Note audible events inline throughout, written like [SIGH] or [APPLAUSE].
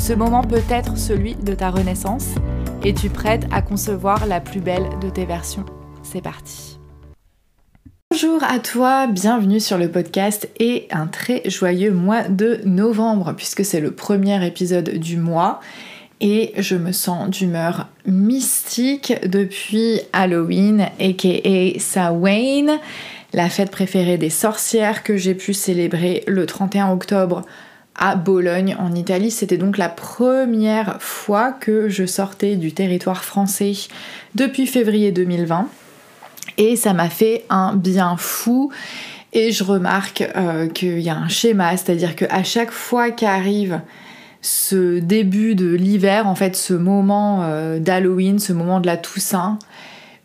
Ce moment peut être celui de ta renaissance. Es-tu prête à concevoir la plus belle de tes versions C'est parti. Bonjour à toi, bienvenue sur le podcast et un très joyeux mois de novembre puisque c'est le premier épisode du mois et je me sens d'humeur mystique depuis Halloween aka Samhain, la fête préférée des sorcières que j'ai pu célébrer le 31 octobre à Bologne en Italie. C'était donc la première fois que je sortais du territoire français depuis février 2020 et ça m'a fait un bien fou. Et je remarque euh, qu'il y a un schéma, c'est-à-dire qu'à chaque fois qu'arrive ce début de l'hiver, en fait ce moment euh, d'Halloween, ce moment de la Toussaint,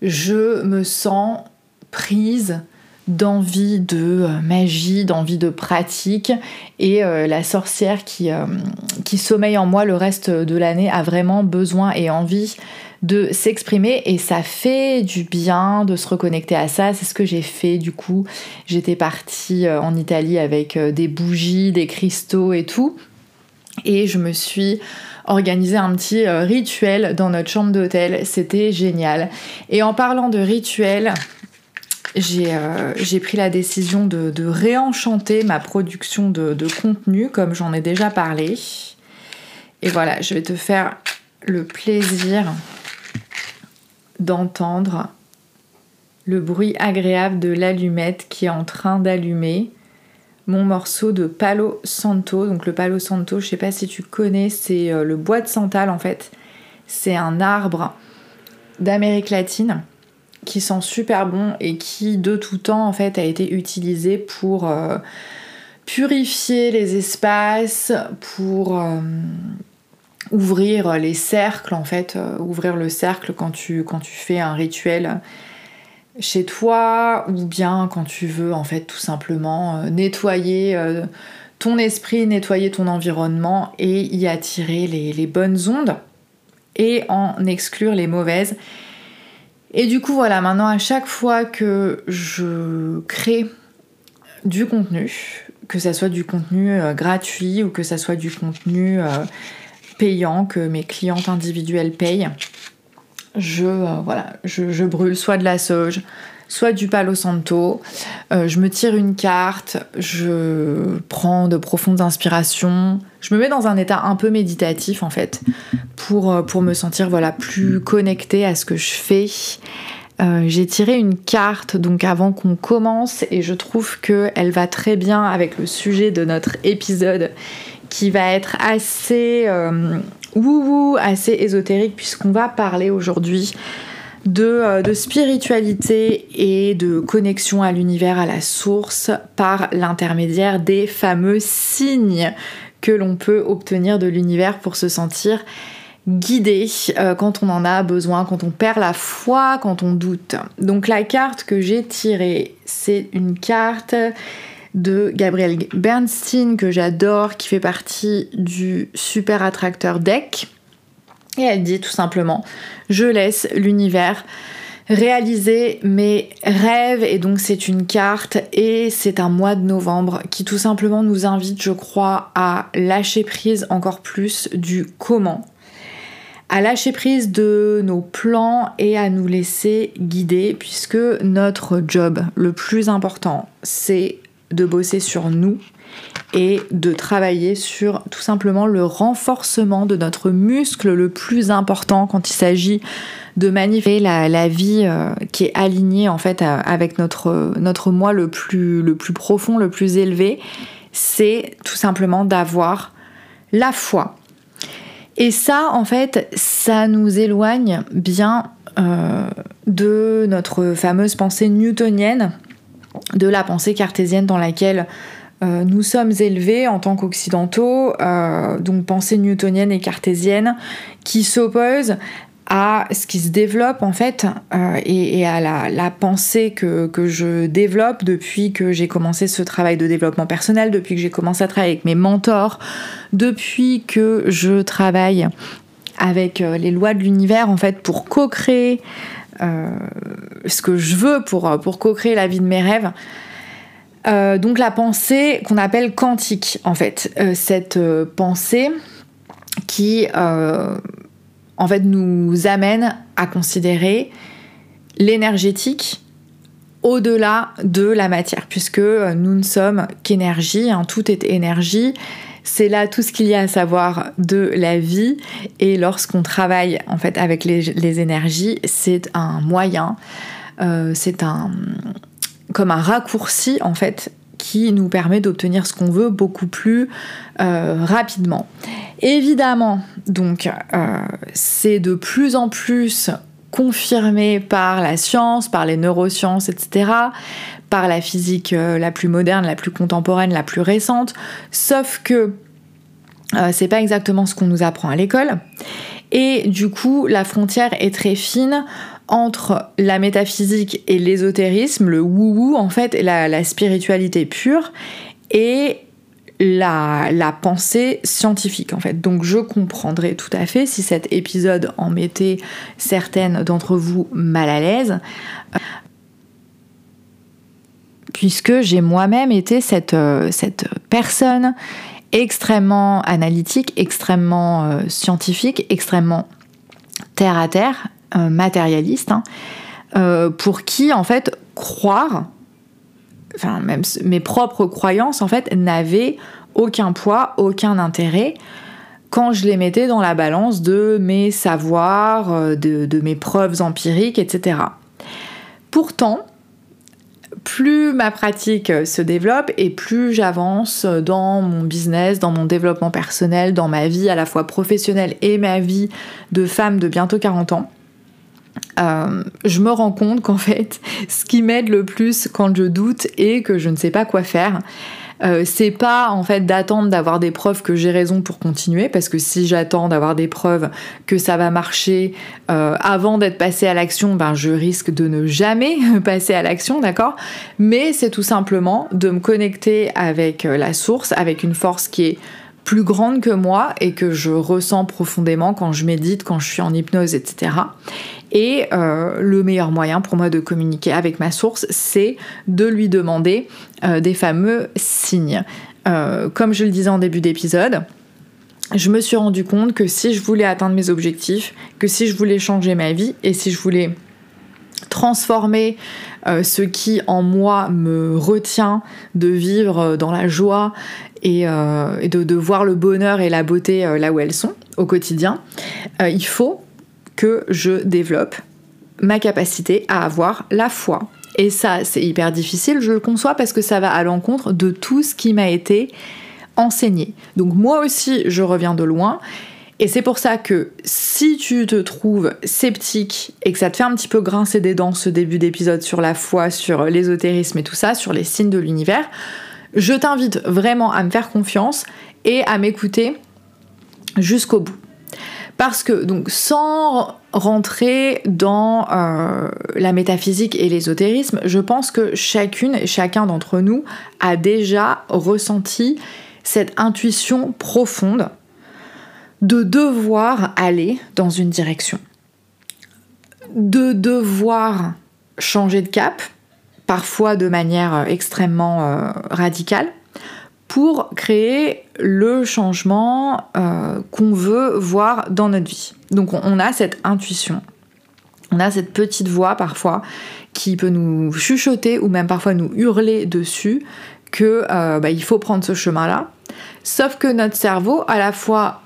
je me sens prise d'envie de euh, magie, d'envie de pratique. Et euh, la sorcière qui, euh, qui sommeille en moi le reste de l'année a vraiment besoin et envie de s'exprimer et ça fait du bien de se reconnecter à ça. C'est ce que j'ai fait du coup. J'étais partie en Italie avec des bougies, des cristaux et tout. Et je me suis organisé un petit rituel dans notre chambre d'hôtel. C'était génial. Et en parlant de rituel, euh, j'ai pris la décision de, réenchanter ma production de, contenu, comme j'en ai déjà parlé. Et voilà, je vais te faire le plaisir d'entendre le bruit agréable de l'allumette qui est en train d'allumer mon morceau de Palo Santo. Donc le Palo Santo, je sais pas si tu connais, c'est euh, le bois de santal en fait. C'est un arbre d'Amérique latine qui sent super bon et qui de tout temps en fait a été utilisé pour euh, purifier les espaces, pour euh, ouvrir les cercles en fait, euh, ouvrir le cercle quand tu, fais un rituel chez toi ou bien quand tu veux en fait tout simplement nettoyer ton esprit, nettoyer ton environnement et y attirer les bonnes ondes et en exclure les mauvaises. Et du coup, voilà, maintenant, à chaque fois que je crée du contenu, que ça soit du contenu euh, gratuit ou que ça soit du contenu euh, payant que mes clientes individuelles payent, je, euh, voilà, je, brûle soit de la sauge, soit du palo santo, je me tire une carte, je prends de profondes inspirations, je me mets dans un état un peu méditatif en fait pour, euh, me sentir voilà plus connectée à ce que je fais. Euh, j'ai tiré une carte donc avant qu'on commence et je trouve qu'elle va très bien avec le sujet de notre épisode qui va être assez euh, assez ésotérique puisqu'on va parler aujourd'hui de, de, spiritualité et de connexion à l'univers, à la source par l'intermédiaire des fameux signes que l'on peut obtenir de l'univers pour se sentir guidé euh, quand on en a besoin, quand on perd la foi, quand on doute. Donc la carte que j'ai tirée, c'est une carte de Gabriel Bernstein que j'adore, qui fait partie du super attracteur deck. Et elle dit tout simplement, je laisse l'univers réaliser mes rêves et donc c'est une carte et c'est un mois de novembre qui tout simplement nous invite je crois à lâcher prise encore plus du comment. À lâcher prise de nos plans et à nous laisser guider puisque notre job le plus important c'est de bosser sur nous et de travailler sur tout simplement le renforcement de notre muscle le plus important quand il s'agit de magnifier la, vie euh, qui est alignée en fait avec notre, moi le plus, le plus profond, le plus élevé, c'est tout simplement d'avoir la foi. Et ça, en fait, ça nous éloigne bien euh, de notre fameuse pensée newtonienne, de la pensée cartésienne dans laquelle euh, nous sommes élevés en tant qu'occidentaux, euh, donc pensée newtonienne et cartésienne, qui s'opposent à ce qui se développe en fait et, à la, pensée que, je développe depuis que j'ai commencé ce travail de développement personnel, depuis que j'ai commencé à travailler avec mes mentors, depuis que je travaille avec euh, les lois de l'univers en fait pour co-créer euh, ce que je veux euh, pour co-créer la vie de mes rêves. Donc la pensée qu'on appelle quantique en fait, cette pensée qui en fait nous amène à considérer l'énergétique au-delà de la matière, puisque nous ne sommes qu'énergie, hein, tout est énergie, c'est là tout ce qu'il y a à savoir de la vie. Et lorsqu'on travaille en fait avec les, énergies, c'est un moyen, euh, c'est un comme un raccourci en fait qui nous permet d'obtenir ce qu'on veut beaucoup plus euh, rapidement. Évidemment, donc euh, c'est de plus en plus confirmé par la science, par les neurosciences, etc par la physique euh, la plus moderne, la plus contemporaine, la plus récente, sauf que c'est pas exactement ce qu'on nous apprend à l'école. Et du coup, la frontière est très fine entre la métaphysique et l'ésotérisme, le wou-wou en fait, la, la spiritualité pure, et la, pensée scientifique en fait. Donc je comprendrais tout à fait si cet épisode en mettait certaines d'entre vous mal à l'aise puisque j'ai moi-même été cette, euh, personne extrêmement analytique, extrêmement euh, scientifique, extrêmement terre à terre, euh, matérialiste, hein, pour qui en fait croire, enfin même mes propres croyances en fait n'avaient aucun poids, aucun intérêt quand je les mettais dans la balance de mes savoirs, de, de mes preuves empiriques, etc. Pourtant, plus ma pratique se développe et plus j'avance dans mon business, dans mon développement personnel, dans ma vie à la fois professionnelle et ma vie de femme de bientôt 40 ans, euh, je me rends compte qu'en fait, ce qui m'aide le plus quand je doute et que je ne sais pas quoi faire, euh, c'est pas en fait d'attendre d'avoir des preuves que j'ai raison pour continuer, parce que si j'attends d'avoir des preuves que ça va marcher euh, avant d'être passé à l'action, ben je risque de ne jamais [LAUGHS] passer à l'action, d'accord? Mais c'est tout simplement de me connecter avec la source, avec une force qui est plus grande que moi et que je ressens profondément quand je médite, quand je suis en hypnose, etc. Et euh, le meilleur moyen pour moi de communiquer avec ma source, c'est de lui demander euh, des fameux signes. Euh, comme je le disais en début d'épisode, je me suis rendu compte que si je voulais atteindre mes objectifs, que si je voulais changer ma vie et si je voulais transformer ce qui en moi me retient de vivre dans la joie et, de, de, voir le bonheur et la beauté là où elles sont au quotidien, il faut que je développe ma capacité à avoir la foi. Et ça, c'est hyper difficile, je le conçois, parce que ça va à l'encontre de tout ce qui m'a été enseigné. Donc moi aussi, je reviens de loin. Et c'est pour ça que si tu te trouves sceptique et que ça te fait un petit peu grincer des dents ce début d'épisode sur la foi, sur l'ésotérisme et tout ça, sur les signes de l'univers, je t'invite vraiment à me faire confiance et à m'écouter jusqu'au bout. Parce que, donc, sans rentrer dans euh, la métaphysique et l'ésotérisme, je pense que chacune et chacun d'entre nous a déjà ressenti cette intuition profonde de devoir aller dans une direction, de devoir changer de cap, parfois de manière extrêmement euh, radicale, pour créer le changement euh, qu'on veut voir dans notre vie. Donc on a cette intuition, on a cette petite voix parfois qui peut nous chuchoter ou même parfois nous hurler dessus que euh, bah, il faut prendre ce chemin-là. Sauf que notre cerveau, à la fois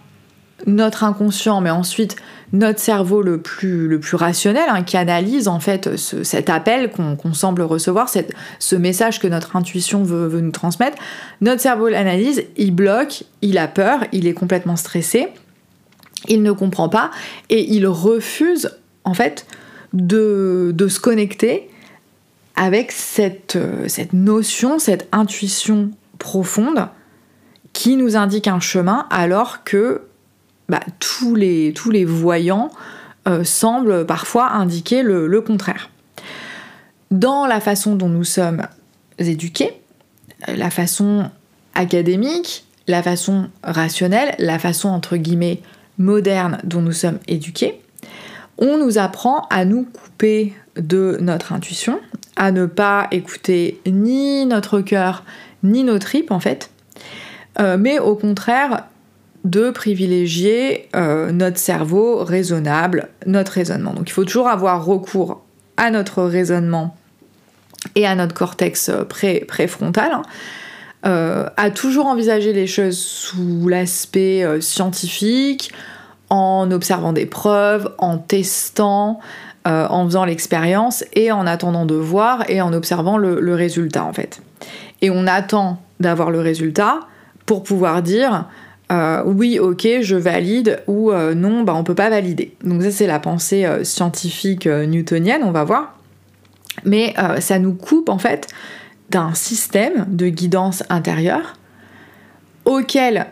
notre inconscient, mais ensuite notre cerveau le plus, rationnel, hein, qui analyse en fait cet appel qu'on semble recevoir, cette, ce message que notre intuition veut, nous transmettre, notre cerveau l'analyse, il bloque, il a peur, il est complètement stressé, il ne comprend pas et il refuse en fait de, se connecter avec cette notion, cette intuition profonde qui nous indique un chemin alors que bah, tous, les, voyants euh, semblent parfois indiquer le, contraire. Dans la façon dont nous sommes éduqués, la façon académique, la façon rationnelle, la façon entre guillemets moderne dont nous sommes éduqués, on nous apprend à nous couper de notre intuition, à ne pas écouter ni notre cœur ni nos tripes en fait, euh, mais au contraire de privilégier euh, notre cerveau raisonnable, notre raisonnement. Donc il faut toujours avoir recours à notre raisonnement et à notre cortex euh, préfrontal, hein. euh, à toujours envisager les choses sous l'aspect scientifique, en observant des preuves, en testant, en faisant l'expérience et en attendant de voir et en observant le résultat en fait. Et on attend d'avoir le résultat pour pouvoir dire euh, oui, ok, je valide ou euh, non, bah, on peut pas valider. Donc ça c'est la pensée euh, scientifique newtonienne, on va voir. Mais ça nous coupe en fait d'un système de guidance intérieure auquel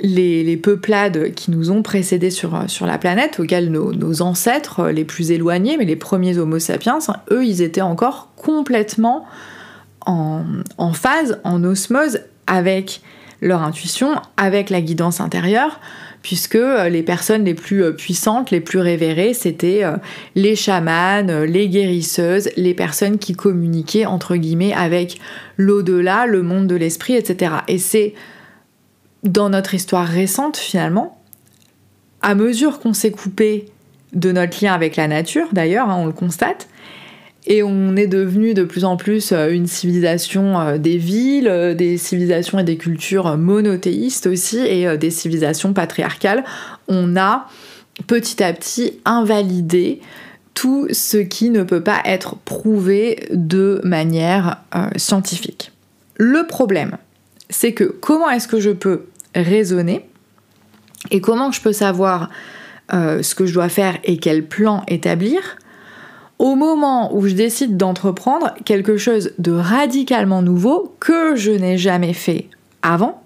les, peuplades qui nous ont précédés sur, sur la planète, auxquels nos, ancêtres les plus éloignés, mais les premiers Homo sapiens, eux, ils étaient encore complètement en, en phase, en osmose avec leur intuition avec la guidance intérieure, puisque euh, les personnes les plus euh, puissantes, les plus révérées, c'était euh, les chamanes, les guérisseuses, les personnes qui communiquaient entre guillemets avec l'au-delà, le monde de l'esprit, etc. Et c'est dans notre histoire récente finalement, à mesure qu'on s'est coupé de notre lien avec la nature, d'ailleurs, hein, on le constate, et on est devenu de plus en plus euh, une civilisation euh, des villes, euh, des civilisations et des cultures monothéistes aussi, et des civilisations patriarcales. On a petit à petit invalidé tout ce qui ne peut pas être prouvé de manière scientifique. Le problème, c'est que comment est-ce que je peux raisonner et comment je peux savoir ce que je dois faire et quel plan établir au moment où je décide d'entreprendre quelque chose de radicalement nouveau que je n'ai jamais fait avant,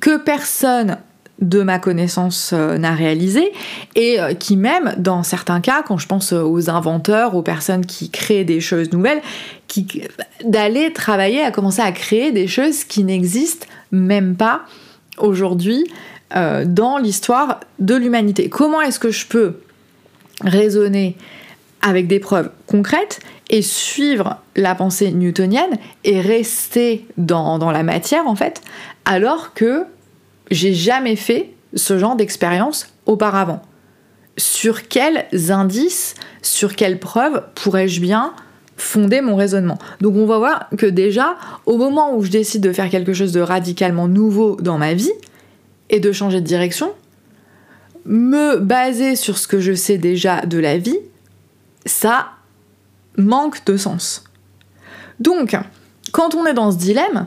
que personne de ma connaissance euh, n'a réalisé et euh, qui même dans certains cas quand je pense aux inventeurs aux personnes qui créent des choses nouvelles qui d'aller travailler à commencer à créer des choses qui n'existent même pas aujourd'hui euh, dans l'histoire de l'humanité. Comment est-ce que je peux raisonner avec des preuves concrètes et suivre la pensée newtonienne et rester dans, la matière en fait, alors que j'ai jamais fait ce genre d'expérience auparavant. Sur quels indices, sur quelles preuves pourrais-je bien fonder mon raisonnement? Donc on va voir que déjà, au moment où je décide de faire quelque chose de radicalement nouveau dans ma vie et de changer de direction, me baser sur ce que je sais déjà de la vie ça manque de sens. Donc, quand on est dans ce dilemme,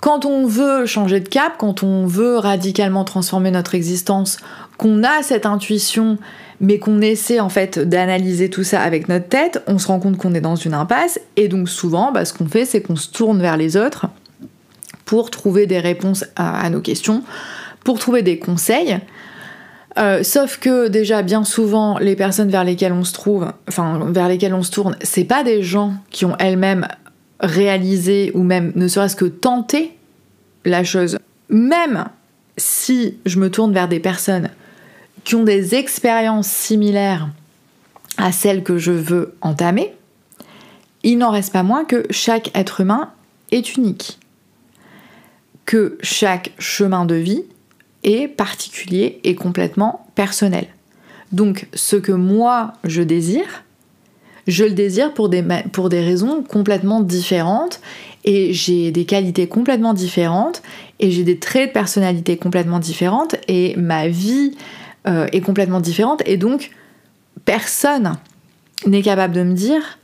quand on veut changer de cap, quand on veut radicalement transformer notre existence, qu'on a cette intuition, mais qu'on essaie en fait d'analyser tout ça avec notre tête, on se rend compte qu'on est dans une impasse, et donc souvent, bah, ce qu'on fait, c'est qu'on se tourne vers les autres pour trouver des réponses à nos questions, pour trouver des conseils, euh, sauf que déjà bien souvent les personnes vers lesquelles on se trouve, enfin vers lesquelles on se tourne, c'est pas des gens qui ont elles-mêmes réalisé ou même ne serait-ce que tenté la chose. Même si je me tourne vers des personnes qui ont des expériences similaires à celles que je veux entamer, il n'en reste pas moins que chaque être humain est unique. Que chaque chemin de vie est particulier et complètement personnel. Donc ce que moi je désire, je le désire pour des, pour des raisons complètement différentes et j'ai des qualités complètement différentes et j'ai des traits de personnalité complètement différentes et ma vie euh, est complètement différente et donc personne n'est capable de me dire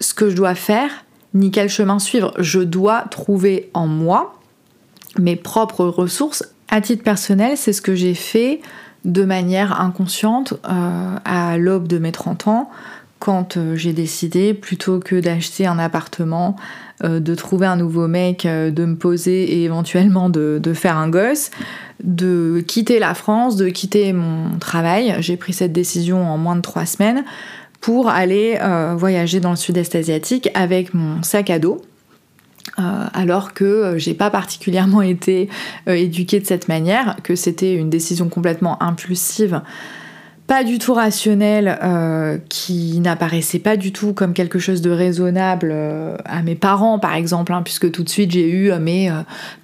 ce que je dois faire ni quel chemin suivre. Je dois trouver en moi mes propres ressources. À titre personnel, c'est ce que j'ai fait de manière inconsciente euh, à l'aube de mes 30 ans quand euh, j'ai décidé, plutôt que d'acheter un appartement, euh, de trouver un nouveau mec, de me poser et éventuellement de, faire un gosse, de quitter la France, de quitter mon travail. J'ai pris cette décision en moins de trois semaines pour aller voyager dans le sud-est asiatique avec mon sac à dos alors que euh, j'ai pas particulièrement [LAUGHS] été euh, éduquée de cette manière, que c'était une décision complètement impulsive, pas du tout rationnelle, qui n'apparaissait pas du tout comme quelque chose de raisonnable à mes parents par exemple, hein, puisque tout de suite j'ai eu mais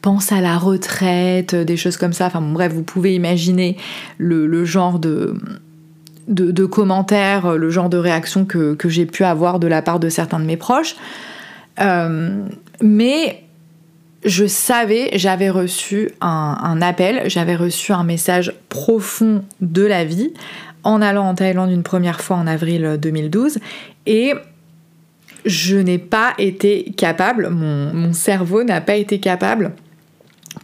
pense à la retraite, des choses comme ça. Enfin bref, vous pouvez imaginer le, genre de, commentaires, le genre de réaction que j'ai pu avoir de la part de certains de mes proches. Mais je savais, j'avais reçu un, appel, j'avais reçu un message profond de la vie en allant en Thaïlande une première fois en avril 2012 et je n'ai pas été capable, mon, cerveau n'a pas été capable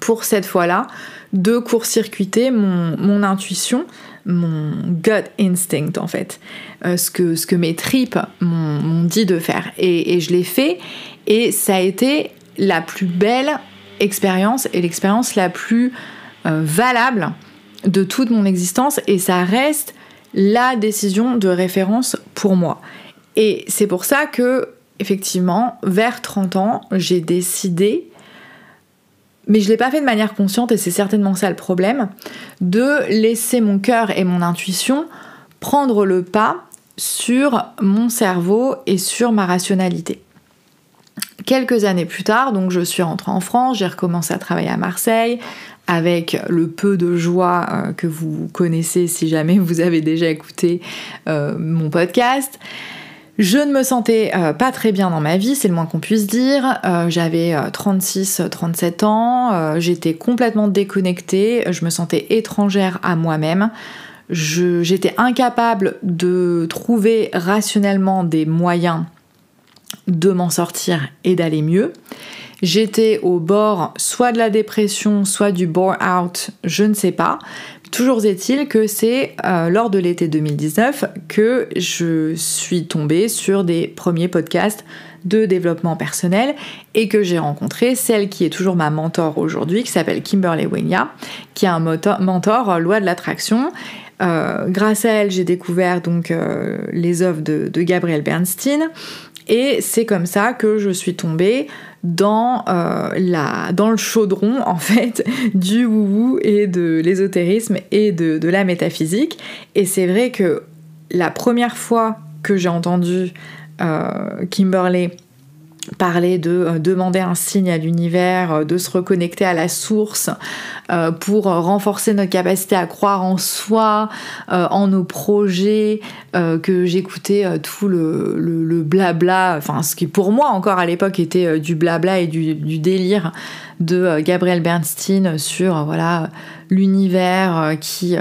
pour cette fois-là de court-circuiter mon, intuition, mon gut instinct en fait, euh, ce, que, ce que mes tripes m'ont dit de faire. et je l'ai fait et ça a été la plus belle expérience et l'expérience la plus euh, valable de toute mon existence et ça reste la décision de référence pour moi. Et c'est pour ça que, effectivement, vers 30 ans, j'ai décidé, mais je ne l'ai pas fait de manière consciente et c'est certainement ça le problème, de laisser mon cœur et mon intuition prendre le pas sur mon cerveau et sur ma rationalité. Quelques années plus tard, donc je suis rentrée en France, j'ai recommencé à travailler à Marseille avec le peu de joie euh, que vous connaissez si jamais vous avez déjà écouté euh, mon podcast. Je ne me sentais euh, pas très bien dans ma vie, c'est le moins qu'on puisse dire. J'avais 36-37 ans, j'étais complètement déconnectée, je me sentais étrangère à moi-même. J'étais incapable de trouver rationnellement des moyens de m'en sortir et d'aller mieux. J'étais au bord soit de la dépression, soit du bore-out, je ne sais pas. Toujours est-il que c'est euh, lors de l'été 2019 que je suis tombée sur des premiers podcasts de développement personnel et que j'ai rencontré celle qui est toujours ma mentor aujourd'hui, qui s'appelle Kimberly Wenya, qui est un mentor, euh, loi de l'attraction. Euh, grâce à elle, j'ai découvert donc les œuvres de, de Gabriel Bernstein et c'est comme ça que je suis tombée dans, euh, la, dans le chaudron en fait [LAUGHS] du wou et de l'ésotérisme et de, la métaphysique. Et c'est vrai que la première fois que j'ai entendu euh, Kimberley parler de euh, demander un signe à l'univers, euh, de se reconnecter à la source euh, pour renforcer notre capacité à croire en soi, en nos projets, que j'écoutais tout le, blabla, enfin ce qui pour moi encore à l'époque était du blabla et du, du délire de Gabriel Bernstein sur voilà l'univers qui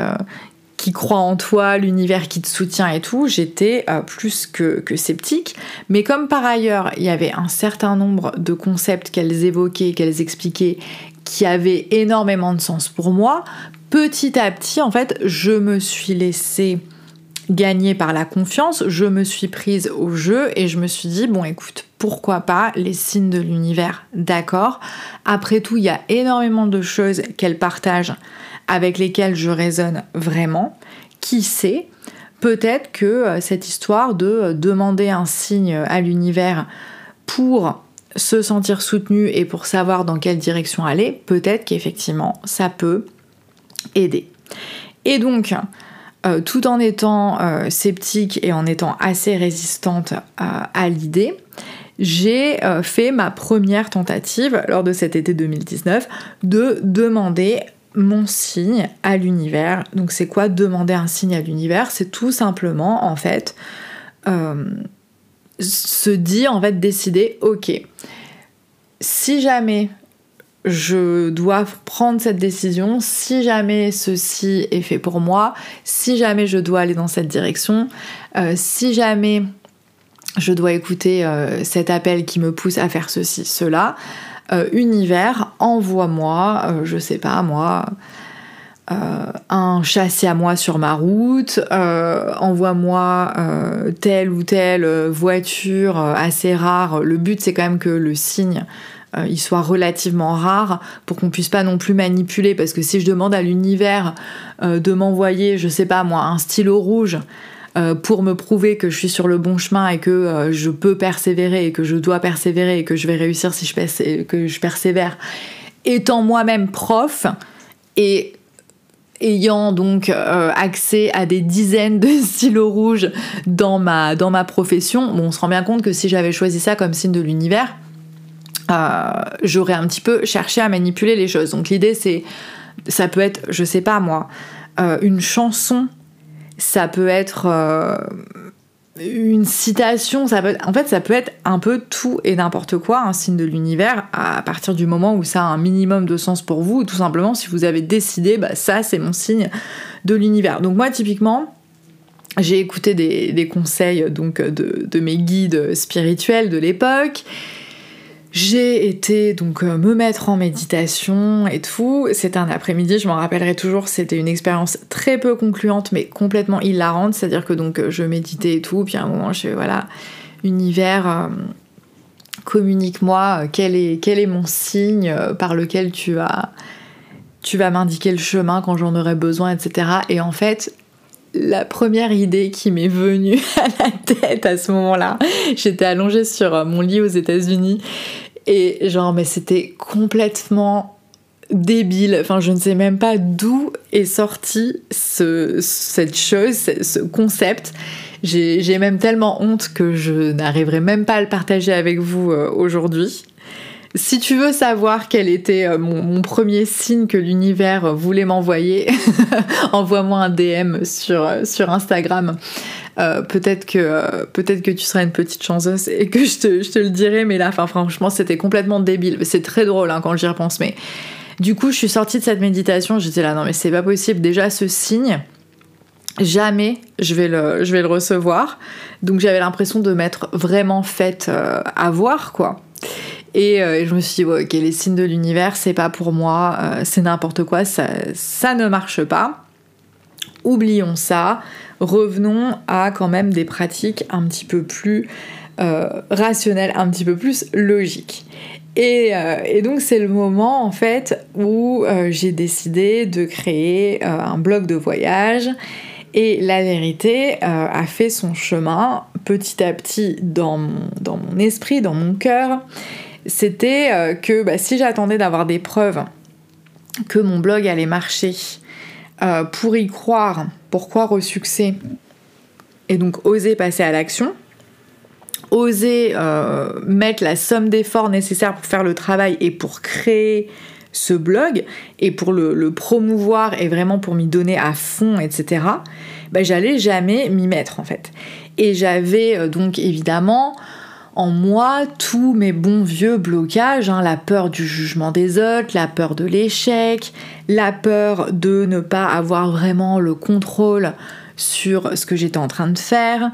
qui croit en toi, l'univers qui te soutient et tout, j'étais euh, plus que, sceptique. Mais comme par ailleurs, il y avait un certain nombre de concepts qu'elles évoquaient, qu'elles expliquaient, qui avaient énormément de sens pour moi, petit à petit, en fait, je me suis laissée gagner par la confiance, je me suis prise au jeu et je me suis dit, bon écoute, pourquoi pas les signes de l'univers, d'accord. Après tout, il y a énormément de choses qu'elles partagent avec lesquels je résonne vraiment. Qui sait Peut-être que euh, cette histoire de euh, demander un signe à l'univers pour se sentir soutenu et pour savoir dans quelle direction aller, peut-être qu'effectivement ça peut aider. Et donc, euh, tout en étant sceptique et en étant assez résistante à l'idée, j'ai fait ma première tentative lors de cet été 2019 de demander mon signe à l'univers. Donc c'est quoi demander un signe à l'univers? C'est tout simplement en fait euh, se dire en fait décider ok si jamais je dois prendre cette décision, si jamais ceci est fait pour moi, si jamais je dois aller dans cette direction, euh, si jamais je dois écouter euh, cet appel qui me pousse à faire ceci, cela, euh, univers, envoie-moi, je sais pas moi, un châssis à moi sur ma route, envoie-moi telle ou telle voiture assez rare. Le but c'est quand même que le signe euh, il soit relativement rare pour qu'on puisse pas non plus manipuler parce que si je demande à l'univers euh, de m'envoyer, je sais pas moi, un stylo rouge euh, pour me prouver que je suis sur le bon chemin et que je peux persévérer et que je dois persévérer et que je vais réussir si je, persévère, étant moi-même prof et ayant donc accès à des dizaines de [LAUGHS] stylos rouges dans ma, profession, on se rend bien compte que si j'avais choisi ça comme signe de l'univers, euh, j'aurais un petit peu cherché à manipuler les choses. Donc l'idée c'est, ça peut être, je sais pas moi, euh, une chanson, ça peut être euh, une citation, ça peut, en fait ça peut être un peu tout et n'importe quoi, un signe de l'univers, à partir du moment où ça a un minimum de sens pour vous, tout simplement si vous avez décidé, bah, ça c'est mon signe de l'univers. Donc moi typiquement, j'ai écouté des, conseils donc de, mes guides spirituels de l'époque j'ai été donc euh, me mettre en méditation et tout. C'était un après-midi, je m'en rappellerai toujours, c'était une expérience très peu concluante mais complètement hilarante. C'est-à-dire que donc je méditais et tout, puis à un moment je fais voilà, univers, euh, communique-moi, euh, quel est, mon signe par lequel tu vas, tu vas m'indiquer le chemin quand j'en aurai besoin, etc. Et en fait, la première idée qui m'est venue [LAUGHS] à la tête à ce moment-là. J'étais allongée sur mon lit aux États-Unis et genre, mais c'était complètement débile. Enfin, je ne sais même pas d'où est sorti ce, cette chose, ce concept. J'ai même tellement honte que je n'arriverai même pas à le partager avec vous euh, aujourd'hui. Si tu veux savoir quel était euh, mon, premier signe que l'univers voulait m'envoyer, [LAUGHS] envoie-moi un DM sur, sur Instagram. Euh, peut-être que euh, peut-être que tu seras une petite chanceuse et que je te, je te le dirai, mais là, franchement, c'était complètement débile. C'est très drôle hein, quand j'y repense, mais du coup, je suis sortie de cette méditation, j'étais là, non mais c'est pas possible. Déjà, ce signe, jamais je vais le, je vais le recevoir. Donc j'avais l'impression de m'être vraiment faite à voir, quoi. Euh, et, je me suis dit, ok, les signes de l'univers, c'est pas pour moi, euh, c'est n'importe quoi, ça, ça ne marche pas. Oublions ça, revenons à quand même des pratiques un petit peu plus euh, rationnelles, un petit peu plus logiques. Et, et donc c'est le moment en fait où j'ai décidé de créer un blog de voyage et la vérité a fait son chemin petit à petit dans mon, dans mon esprit, dans mon cœur c'était euh, que bah, si j'attendais d'avoir des preuves que mon blog allait marcher euh, pour y croire, pour croire au succès, et donc oser passer à l'action, oser euh, mettre la somme d'efforts nécessaires pour faire le travail et pour créer ce blog et pour le, promouvoir et vraiment pour m'y donner à fond, etc., bah, j'allais jamais m'y mettre en fait. Et j'avais donc évidemment en moi tous mes bons vieux blocages, hein, la peur du jugement des autres, la peur de l'échec, la peur de ne pas avoir vraiment le contrôle sur ce que j'étais en train de faire,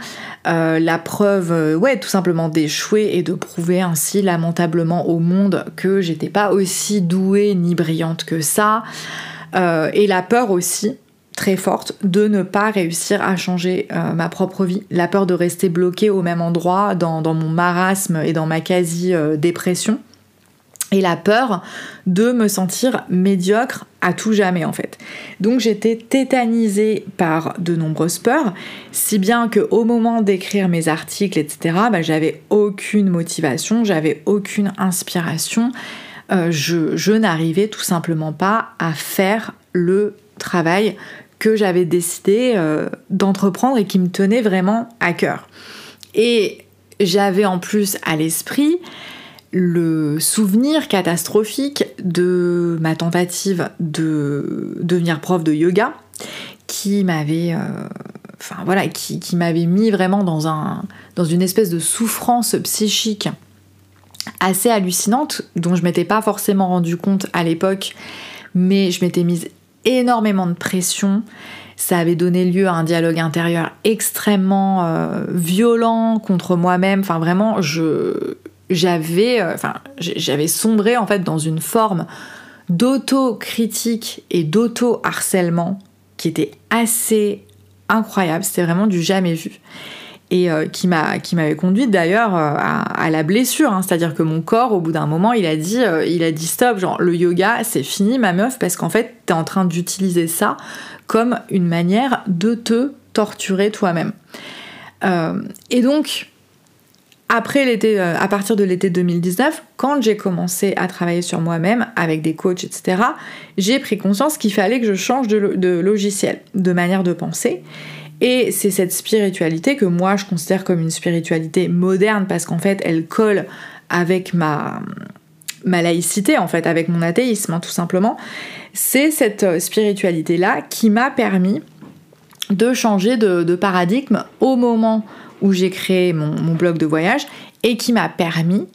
euh, la preuve, euh, ouais, tout simplement d'échouer et de prouver ainsi lamentablement au monde que j'étais pas aussi douée ni brillante que ça, euh, et la peur aussi très forte de ne pas réussir à changer euh, ma propre vie, la peur de rester bloquée au même endroit dans, mon marasme et dans ma quasi-dépression, et la peur de me sentir médiocre à tout jamais en fait. Donc j'étais tétanisée par de nombreuses peurs, si bien que au moment d'écrire mes articles, etc., bah, j'avais aucune motivation, j'avais aucune inspiration, euh, je, je n'arrivais tout simplement pas à faire le travail que j'avais décidé euh, d'entreprendre et qui me tenait vraiment à cœur. Et j'avais en plus à l'esprit le souvenir catastrophique de ma tentative de devenir prof de yoga qui m'avait euh, enfin voilà qui, m'avait mis vraiment dans un dans une espèce de souffrance psychique assez hallucinante dont je m'étais pas forcément rendu compte à l'époque, mais je m'étais mise énormément de pression. Ça avait donné lieu à un dialogue intérieur extrêmement euh, violent contre moi-même. Enfin, vraiment, je, j'avais, euh, enfin, j'avais sombré en fait dans une forme d'auto-critique et d'auto-harcèlement qui était assez incroyable. C'était vraiment du jamais vu et euh, qui m'a qui m'avait conduite d'ailleurs euh, à, la blessure hein. c'est-à-dire que mon corps au bout d'un moment il a dit euh, il a dit stop genre le yoga c'est fini ma meuf parce qu'en fait t'es en train d'utiliser ça comme une manière de te torturer toi-même et donc après l'été, à partir de l'été 2019, quand j'ai commencé à travailler sur moi-même avec des coachs, etc., j'ai pris conscience qu'il fallait que je change de logiciel, de manière de penser. Et c'est cette spiritualité que moi je considère comme une spiritualité moderne parce qu'en fait elle colle avec ma, laïcité, en fait, avec mon athéisme, hein, tout simplement. C'est cette euh, spiritualité-là qui m'a permis de changer de, paradigme au moment où j'ai créé mon blog de voyage et qui m'a permis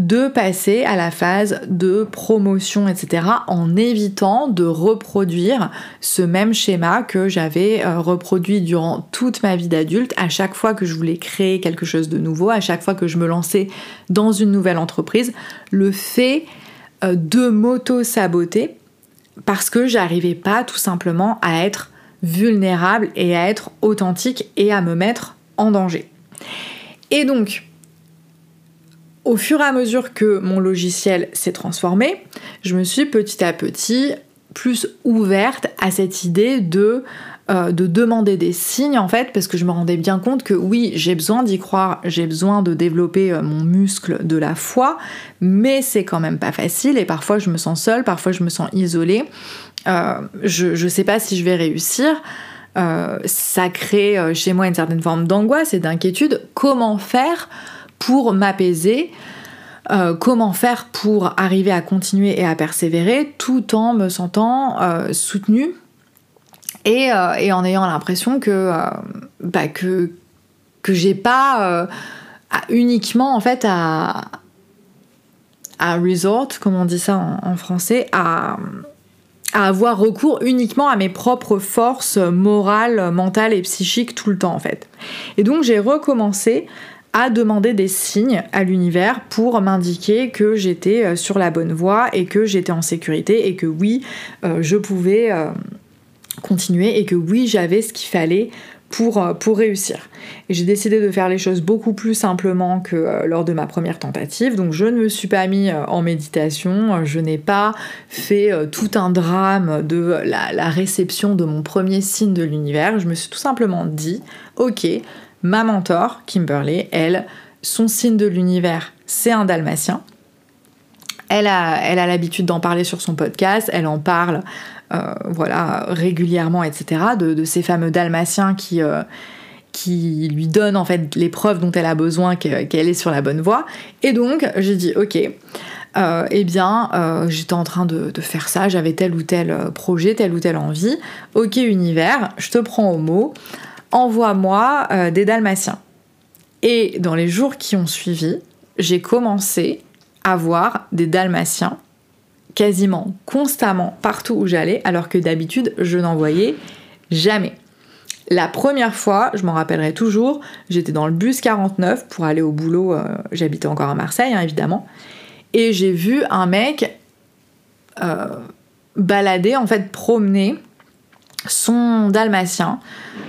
de passer à la phase de promotion, etc., en évitant de reproduire ce même schéma que j'avais euh, reproduit durant toute ma vie d'adulte, à chaque fois que je voulais créer quelque chose de nouveau, à chaque fois que je me lançais dans une nouvelle entreprise, le fait euh, de m'auto-saboter parce que j'arrivais pas tout simplement à être vulnérable et à être authentique et à me mettre en danger. Et donc, au fur et à mesure que mon logiciel s'est transformé, je me suis petit à petit plus ouverte à cette idée de, euh, de demander des signes en fait, parce que je me rendais bien compte que oui, j'ai besoin d'y croire, j'ai besoin de développer euh, mon muscle de la foi, mais c'est quand même pas facile et parfois je me sens seule, parfois je me sens isolée. Euh, je, ne sais pas si je vais réussir. ça crée chez moi une certaine forme d'angoisse et d'inquiétude. Comment faire pour m'apaiser, euh, comment faire pour arriver à continuer et à persévérer tout en me sentant euh, soutenue et, euh, et, en ayant l'impression que, bah, que, que j'ai pas uniquement en fait à, à resort, comme on dit ça en, en français, à, à avoir recours uniquement à mes propres forces morales, mentales et psychiques tout le temps en fait. Et donc j'ai recommencé à demander des signes à l'univers pour m'indiquer que j'étais euh, sur la bonne voie et que j'étais en sécurité et que oui, euh, je pouvais euh, continuer et que oui, j'avais ce qu'il fallait pour, réussir. J'ai décidé de faire les choses beaucoup plus simplement que lors de ma première tentative. Donc je ne me suis pas mis en méditation, je n'ai pas fait tout un drame de la réception de mon premier signe de l'univers. Je me suis tout simplement dit, ok, Ma mentor, Kimberly, elle, son signe de l'univers, c'est un dalmatien. Elle a, l'habitude d'en parler sur son podcast, elle en parle euh, voilà, régulièrement, etc., de, ces fameux dalmatiens qui, euh, qui lui donnent en fait les preuves dont elle a besoin qu'elle est sur la bonne voie. Et donc, j'ai dit, ok, euh, eh bien, j'étais en train de, de faire ça, j'avais tel ou tel projet, telle ou telle envie. Ok, univers, je te prends au mot envoie-moi euh, des dalmatiens. Et dans les jours qui ont suivi, j'ai commencé à voir des dalmatiens quasiment constamment partout où j'allais, alors que d'habitude je n'en voyais jamais. La première fois, je m'en rappellerai toujours, j'étais dans le bus 49 pour aller au boulot, euh, j'habitais encore à Marseille hein, évidemment, et j'ai vu un mec euh, balader, en fait promener son dalmatien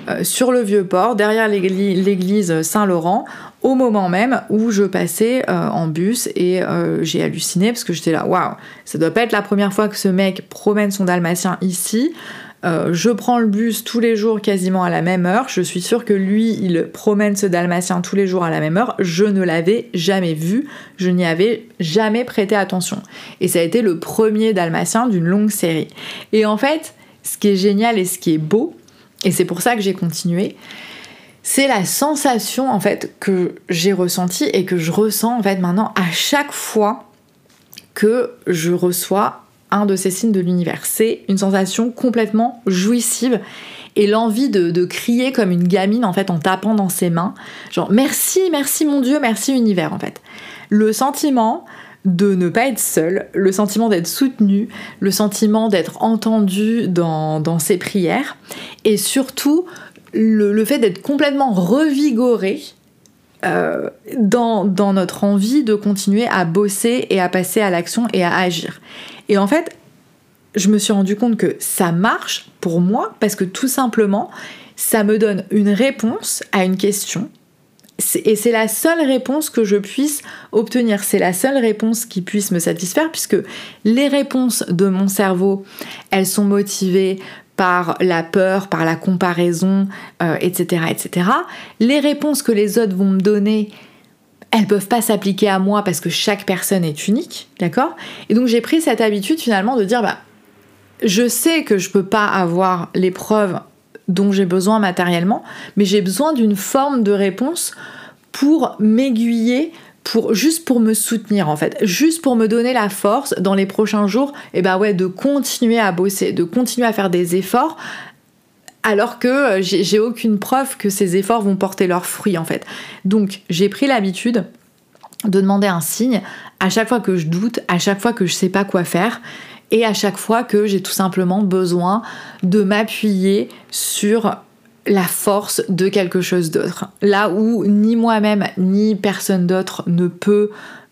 euh, sur le vieux port, derrière l'église Saint-Laurent, au moment même où je passais euh, en bus et euh, j'ai halluciné parce que j'étais là, waouh, ça doit pas être la première fois que ce mec promène son dalmatien ici. je prends le bus tous les jours quasiment à la même heure. Je suis sûre que lui, il promène ce dalmatien tous les jours à la même heure. Je ne l'avais jamais vu. Je n'y avais jamais prêté attention. Et ça a été le premier dalmatien d'une longue série. Et en fait, ce qui est génial et ce qui est beau, et c'est pour ça que j'ai continué, c'est la sensation en fait que j'ai ressentie et que je ressens en fait maintenant à chaque fois que je reçois un de ces signes de l'univers. C'est une sensation complètement jouissive et l'envie de, crier comme une gamine en fait en tapant dans ses mains, genre merci, merci mon Dieu, merci univers en fait. le sentiment de ne pas être seul, le sentiment d'être soutenu, le sentiment d'être entendu dans, ses prières, et surtout le, fait d'être complètement revigoré euh, dans, dans, notre envie de continuer à bosser et à passer à l'action et à agir. Et en fait, je me suis rendu compte que ça marche pour moi parce que tout simplement, ça me donne une réponse à une question et c'est la seule réponse que je puisse obtenir. C'est la seule réponse qui puisse me satisfaire puisque les réponses de mon cerveau, elles sont motivées par la peur, par la comparaison, etc., euh, etc. Les réponses que les autres vont me donner, elles peuvent pas s'appliquer à moi parce que chaque personne est unique, d'accord? Et donc j'ai pris cette habitude finalement de dire, bah, je sais que je peux pas avoir les preuves dont j'ai besoin matériellement, mais j'ai besoin d'une forme de réponse pour m'aiguiller pour juste pour me soutenir en fait, juste pour me donner la force dans les prochains jours, et eh ben ouais, de continuer à bosser, de continuer à faire des efforts alors que euh, j'ai aucune preuve que ces efforts vont porter leurs fruits en fait. Donc, j'ai pris l'habitude de demander un signe à chaque fois que je doute, à chaque fois que je sais pas quoi faire et à chaque fois que j'ai tout simplement besoin de m'appuyer sur la force de quelque chose d'autre. Là où ni moi-même ni personne d'autre ne peut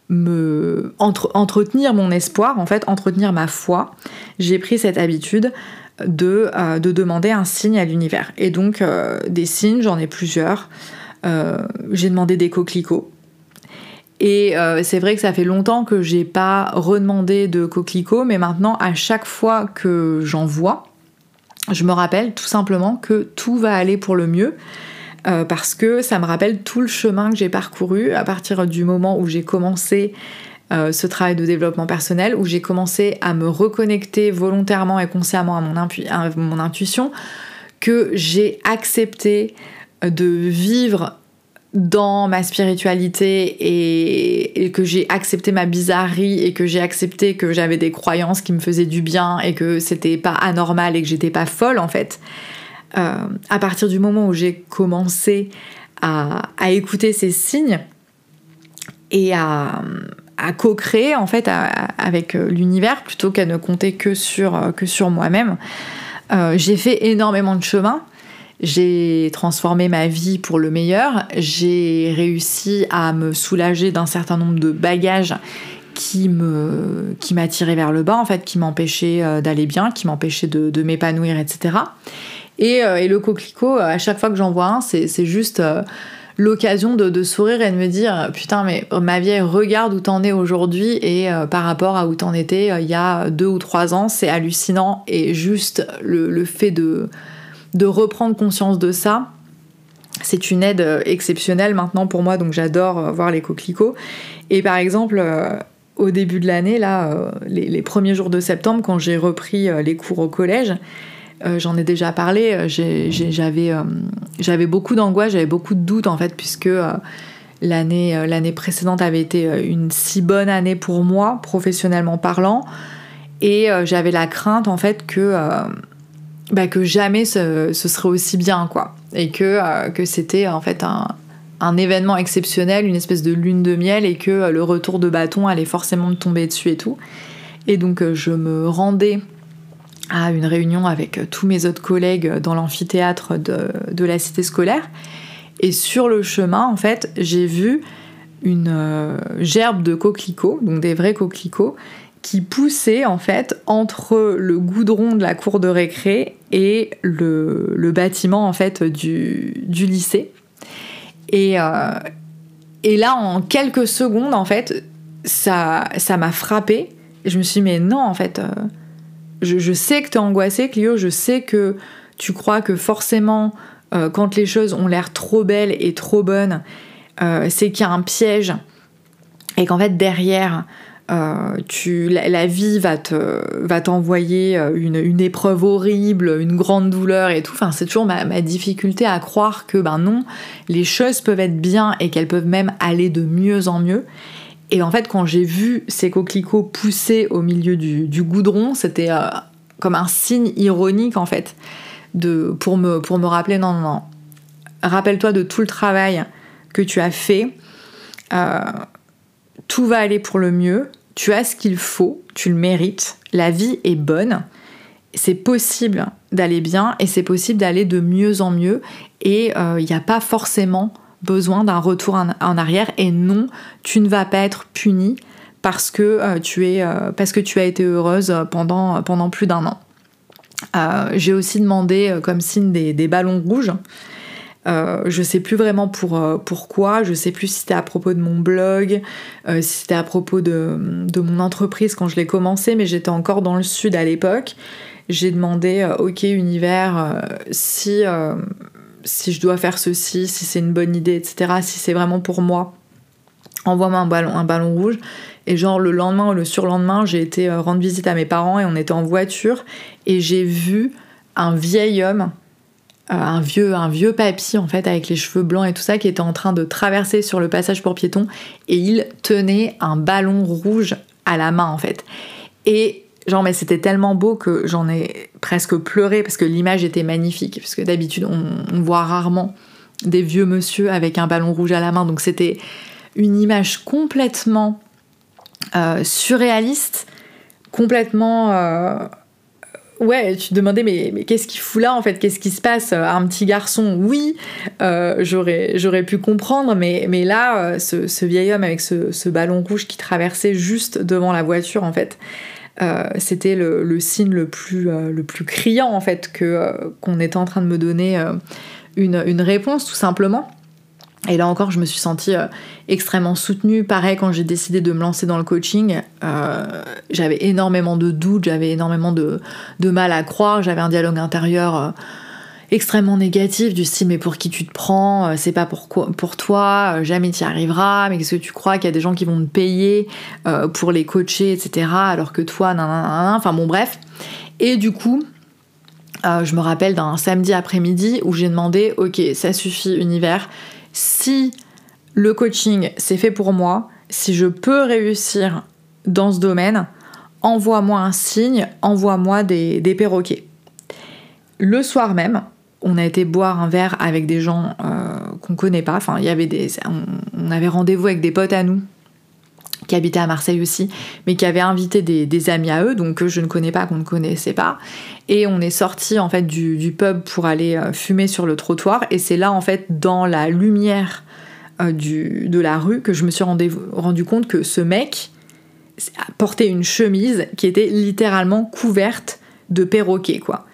me entretenir mon espoir, en fait, entretenir ma foi, j'ai pris cette habitude de, euh, de demander un signe à l'univers. Et donc, euh, des signes, j'en ai plusieurs. Euh, j'ai demandé des coquelicots. Et c'est vrai que ça fait longtemps que j'ai pas redemandé de coquelicots, mais maintenant, à chaque fois que j'en vois, je me rappelle tout simplement que tout va aller pour le mieux. Euh, parce que ça me rappelle tout le chemin que j'ai parcouru à partir du moment où j'ai commencé euh, ce travail de développement personnel, où j'ai commencé à me reconnecter volontairement et consciemment à mon intuition, que j'ai accepté de vivre dans ma spiritualité et, que j'ai accepté ma bizarrerie et que j'ai accepté que j'avais des croyances qui me faisaient du bien et que c'était pas anormal et que j'étais pas folle en fait. Euh, à partir du moment où j'ai commencé à, écouter ces signes et à, co-créer en fait avec l'univers plutôt qu'à ne compter que sur, que sur moi-même, euh, j'ai fait énormément de chemin j'ai transformé ma vie pour le meilleur, j'ai réussi à me soulager d'un certain nombre de bagages qui me qui m'attiraient vers le bas en fait, qui m'empêchaient euh, d'aller bien, qui m'empêchaient de, m'épanouir, etc. Euh, et, le coquelicot, à chaque fois que j'en vois un, c'est juste euh, l'occasion de, sourire et de me dire putain mais ma vieille regarde où t'en es aujourd'hui et par rapport à où t'en étais il y a deux ou trois ans c'est hallucinant et juste le fait de de reprendre conscience de ça. C'est une aide euh, exceptionnelle maintenant pour moi, donc j'adore euh, voir les coquelicots. Et par exemple, euh, au début de l'année, là, les, premiers jours de septembre, quand j'ai repris les cours au collège, j'en ai déjà parlé, j'avais beaucoup d'angoisse, j'avais beaucoup de doutes en fait, puisque l'année l'année précédente avait été une si bonne année pour moi, professionnellement parlant, et j'avais la crainte en fait que bah, que jamais ce, serait aussi bien, quoi. Et que, euh, que c'était en fait un, un, événement exceptionnel, une espèce de lune de miel, et que euh, le retour de bâton allait forcément me tomber dessus et tout. Et donc euh, je me rendais à une réunion avec tous mes autres collègues dans l'amphithéâtre de, de, la cité scolaire. Et sur le chemin, en fait, j'ai vu une gerbe de coquelicots, donc des vrais coquelicots, qui poussait en fait entre le goudron de la cour de récré et le, bâtiment en fait du, lycée. Et, euh, et, là, en quelques secondes, en fait, ça ça m'a frappé. je me suis dit, mais non, en fait, euh, je, sais que tu es angoissée, Clio, je sais que tu crois que forcément, euh, quand les choses ont l'air trop belles et trop bonnes, c'est qu'il y a un piège. Et qu'en fait, derrière, euh, tu, la, vie va te va t'envoyer euh, une, épreuve horrible, une grande douleur et tout. Enfin, c'est toujours ma, difficulté à croire que ben non, les choses peuvent être bien et qu'elles peuvent même aller de mieux en mieux. Et en fait, quand j'ai vu ces coquelicots pousser au milieu du, goudron, c'était euh, comme un signe ironique en fait, de, pour, me, pour me rappeler non, non, non. Rappelle-toi de tout le travail que tu as fait tout va aller pour le mieux, tu as ce qu'il faut, tu le mérites, la vie est bonne, c'est possible d'aller bien et c'est possible d'aller de mieux en mieux et il euh, n'y a pas forcément besoin d'un retour en, arrière et non, tu ne vas pas être puni parce que, euh, tu, es, euh, parce que tu as été heureuse pendant, pendant plus d'un an. J'ai aussi demandé comme signe des, ballons rouges. Je sais plus vraiment pour, pourquoi, je sais plus si c'était à propos de mon blog, si c'était à propos de, mon entreprise quand je l'ai commencé, mais j'étais encore dans le sud à l'époque j'ai demandé, euh, ok univers, euh, si, euh, si je dois faire ceci, si c'est une bonne idée, etc., si c'est vraiment pour moi, envoie-moi un ballon, un ballon rouge. Et genre le lendemain ou le surlendemain, j'ai été rendre visite à mes parents et on était en voiture et j'ai vu un vieil homme, un vieux, un vieux papy en fait avec les cheveux blancs et tout ça qui était en train de traverser sur le passage pour piétons et il tenait un ballon rouge à la main en fait. Et Genre, mais c'était tellement beau que j'en ai presque pleuré parce que l'image était magnifique. Parce que d'habitude, on, voit rarement des vieux monsieur avec un ballon rouge à la main. Donc, c'était une image complètement euh, surréaliste, complètement. Euh, ouais, tu te demandais, mais, mais qu'est-ce qu'il fout là en fait? Qu'est-ce qui se passe? Un petit garçon, oui, euh, j'aurais pu comprendre, mais, là, ce, vieil homme avec ce, ballon rouge qui traversait juste devant la voiture, en fait, euh, c'était le, signe le plus, euh, criant en fait que euh, qu'on était en train de me donner une, réponse tout simplement. Et là encore, je me suis sentie extrêmement soutenue. Pareil, quand j'ai décidé de me lancer dans le coaching, j'avais énormément de doutes, j'avais énormément de, de, mal à croire, j'avais un dialogue intérieur extrêmement négatif du style mais pour qui tu te prends, euh, c'est pas pour, pour toi, euh, jamais tu y arriveras, mais qu'est-ce que tu crois qu'il y a des gens qui vont te payer euh, pour les coacher, etc. Alors que toi, nan, enfin bon bref. Et du coup, je me rappelle d'un samedi après-midi où j'ai demandé, ok, ça suffit univers, si le coaching c'est fait pour moi, si je peux réussir dans ce domaine, envoie-moi un signe, envoie-moi des, perroquets. Le soir même, on a été boire un verre avec des gens euh, qu'on connaît pas. Enfin, il y avait des, on, avait rendez-vous avec des potes à nous qui habitaient à Marseille aussi, mais qui avaient invité des, amis à eux, donc que je ne connais pas, qu'on ne connaissait pas. Et on est sorti en fait du, pub pour aller euh, fumer sur le trottoir. Et c'est là en fait dans la lumière euh, du, de la rue que je me suis rendu compte que ce mec portait une chemise qui était littéralement couverte de perroquets quoi.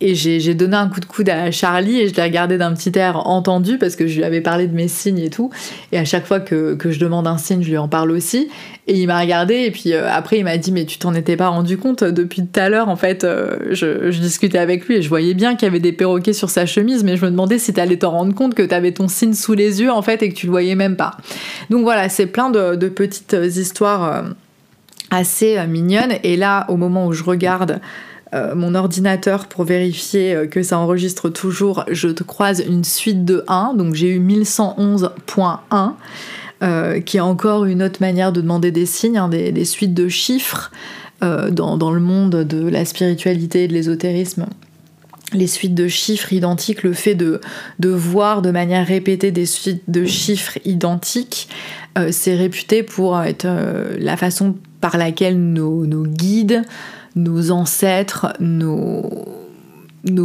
Et j'ai donné un coup de coude à Charlie et je l'ai regardé d'un petit air entendu parce que je lui avais parlé de mes signes et tout. Et à chaque fois que, je demande un signe, je lui en parle aussi. Et il m'a regardé et puis euh, après il m'a dit mais tu t'en étais pas rendu compte depuis tout à l'heure en fait euh, je, discutais avec lui et je voyais bien qu'il y avait des perroquets sur sa chemise mais je me demandais si t'allais t'en rendre compte que t'avais ton signe sous les yeux en fait et que tu le voyais même pas. Donc voilà c'est plein de, petites histoires euh, assez mignonnes et là au moment où je regarde euh, mon ordinateur pour vérifier euh, que ça enregistre toujours, je te croise une suite de 1, donc j'ai eu 1111.1. Euh, qui est encore une autre manière de demander des signes, hein, des, suites de chiffres dans, le monde de la spiritualité et de l'ésotérisme. Les suites de chiffres identiques, le fait de, voir de manière répétée des suites de chiffres identiques, c'est réputé pour être la façon par laquelle nos guides, nos ancêtres, nos,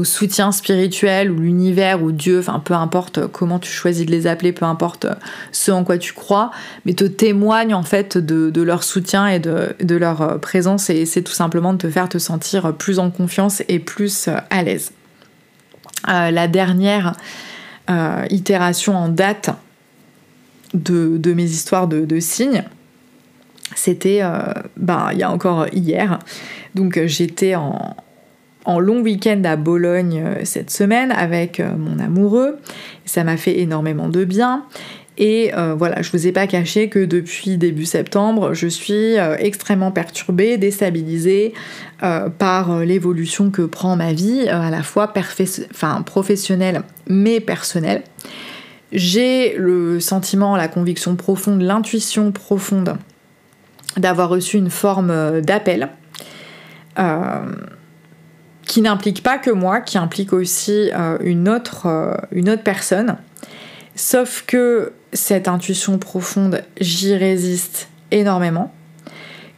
soutiens spirituels ou l'univers ou Dieu, enfin peu importe comment tu choisis de les appeler, peu importe ce en quoi tu crois, mais te témoignent en fait de, leur soutien et de, leur présence et c'est tout simplement de te faire te sentir plus en confiance et plus à l'aise. Euh, la dernière euh, itération en date de, mes histoires de, signes, c'était ben, il y a encore hier. Donc euh, j'étais en, long week-end à Bologne euh, cette semaine avec mon amoureux. Ça m'a fait énormément de bien. Et voilà, je vous ai pas caché que depuis début septembre, je suis extrêmement perturbée, déstabilisée par l'évolution que prend ma vie, à la fois professionnelle mais personnelle. J'ai le sentiment, la conviction profonde, l'intuition profonde d'avoir reçu une forme d'appel euh, qui n'implique pas que moi, qui implique aussi euh, une, autre, euh, personne. Sauf que cette intuition profonde, j'y résiste énormément,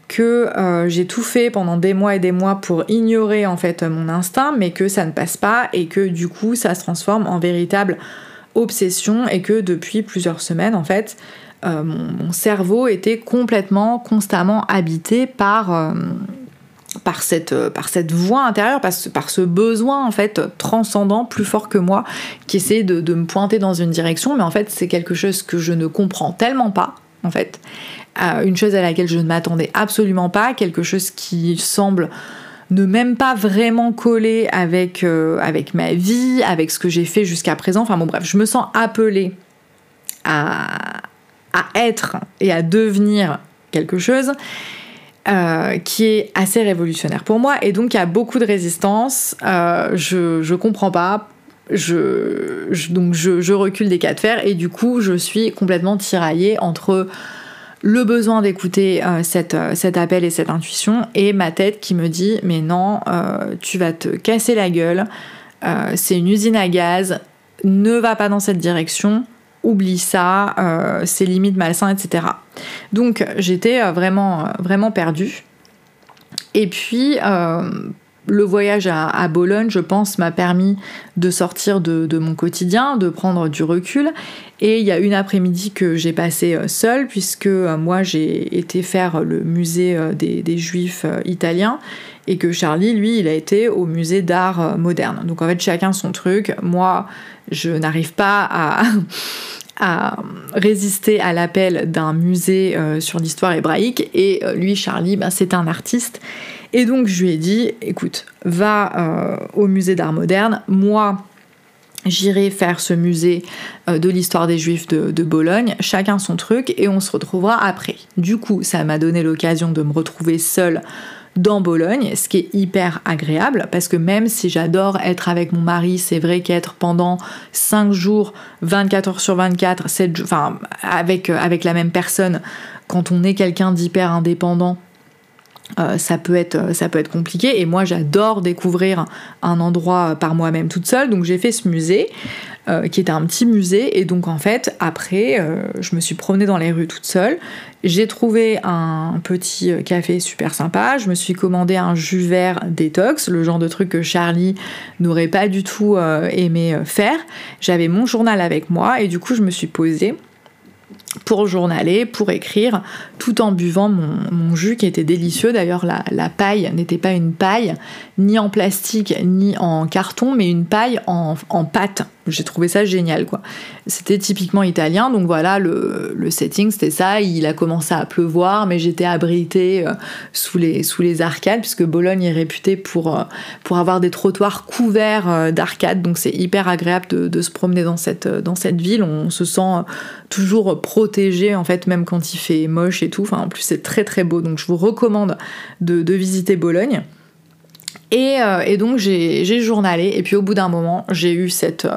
que euh, j'ai tout fait pendant des mois et des mois pour ignorer en fait mon instinct, mais que ça ne passe pas et que du coup ça se transforme en véritable obsession et que depuis plusieurs semaines en fait euh, mon, cerveau était complètement constamment habité par euh, par cette, par cette voix intérieure, par ce, besoin en fait transcendant, plus fort que moi, qui essaie de, me pointer dans une direction, mais en fait c'est quelque chose que je ne comprends tellement pas, en fait, une chose à laquelle je ne m'attendais absolument pas, quelque chose qui semble ne même pas vraiment coller avec, euh, avec ma vie, avec ce que j'ai fait jusqu'à présent. Enfin bon bref, je me sens appelée à, à être et à devenir quelque chose euh, qui est assez révolutionnaire pour moi. Et donc il y a beaucoup de résistance. Euh, je, je comprends pas. Je, donc je, recule des cas de fer. Et du coup je suis complètement tiraillée entre le besoin d'écouter euh, cet appel et cette intuition et ma tête qui me dit mais non, tu vas te casser la gueule, c'est une usine à gaz, ne va pas dans cette direction, oublie ça, c'est limite malsain, etc. Donc j'étais vraiment, vraiment perdue. Et puis le voyage à, Bologne, je pense, m'a permis de sortir de, mon quotidien, de prendre du recul. Et il y a une après-midi que j'ai passé euh, seule, puisque euh, moi j'ai été faire le musée euh, des, juifs italiens, et que Charlie, lui, il a été au musée d'art moderne. Donc en fait, chacun son truc. Moi, je n'arrive pas à... résister à l'appel d'un musée sur l'histoire hébraïque. Et lui Charlie ben, c'est un artiste. Et donc je lui ai dit, écoute, va euh, au musée d'art moderne, moi j'irai faire ce musée euh, de l'histoire des juifs de, Bologne, chacun son truc, et on se retrouvera après. Du coup, ça m'a donné l'occasion de me retrouver seule dans Bologne, ce qui est hyper agréable parce que même si j'adore être avec mon mari, c'est vrai qu'être pendant 5 jours, 24 heures sur 24, 7 enfin avec, euh, avec la même personne, quand on est quelqu'un d'hyper indépendant, euh, ça, peut être, euh, ça peut être compliqué. Et moi, j'adore découvrir un endroit par moi-même toute seule. Donc, j'ai fait ce musée, euh, qui était un petit musée. Et donc, en fait, après, je me suis promenée dans les rues toute seule. J'ai trouvé un petit café super sympa. Je me suis commandé un jus vert détox, le genre de truc que Charlie n'aurait pas du tout aimé faire. J'avais mon journal avec moi et du coup, je me suis posée pour journaler, pour écrire, tout en buvant mon, jus qui était délicieux. D'ailleurs, la, paille n'était pas une paille, ni en plastique, ni en carton, mais une paille en, pâte. J'ai trouvé ça génial, quoi. C'était typiquement italien, donc voilà, le, setting, c'était ça. Il a commencé à pleuvoir, mais j'étais abritée euh, sous, les, arcades, puisque Bologne est réputée pour, euh, avoir des trottoirs couverts euh, d'arcades, donc c'est hyper agréable de, se promener dans cette, ville. On se sent toujours protégé, en fait, même quand il fait moche et tout. Enfin, en plus, c'est très très beau, donc je vous recommande de, de visiter Bologne. Euh, et, donc j'ai journalé, et puis au bout d'un moment, j'ai eu cette, euh,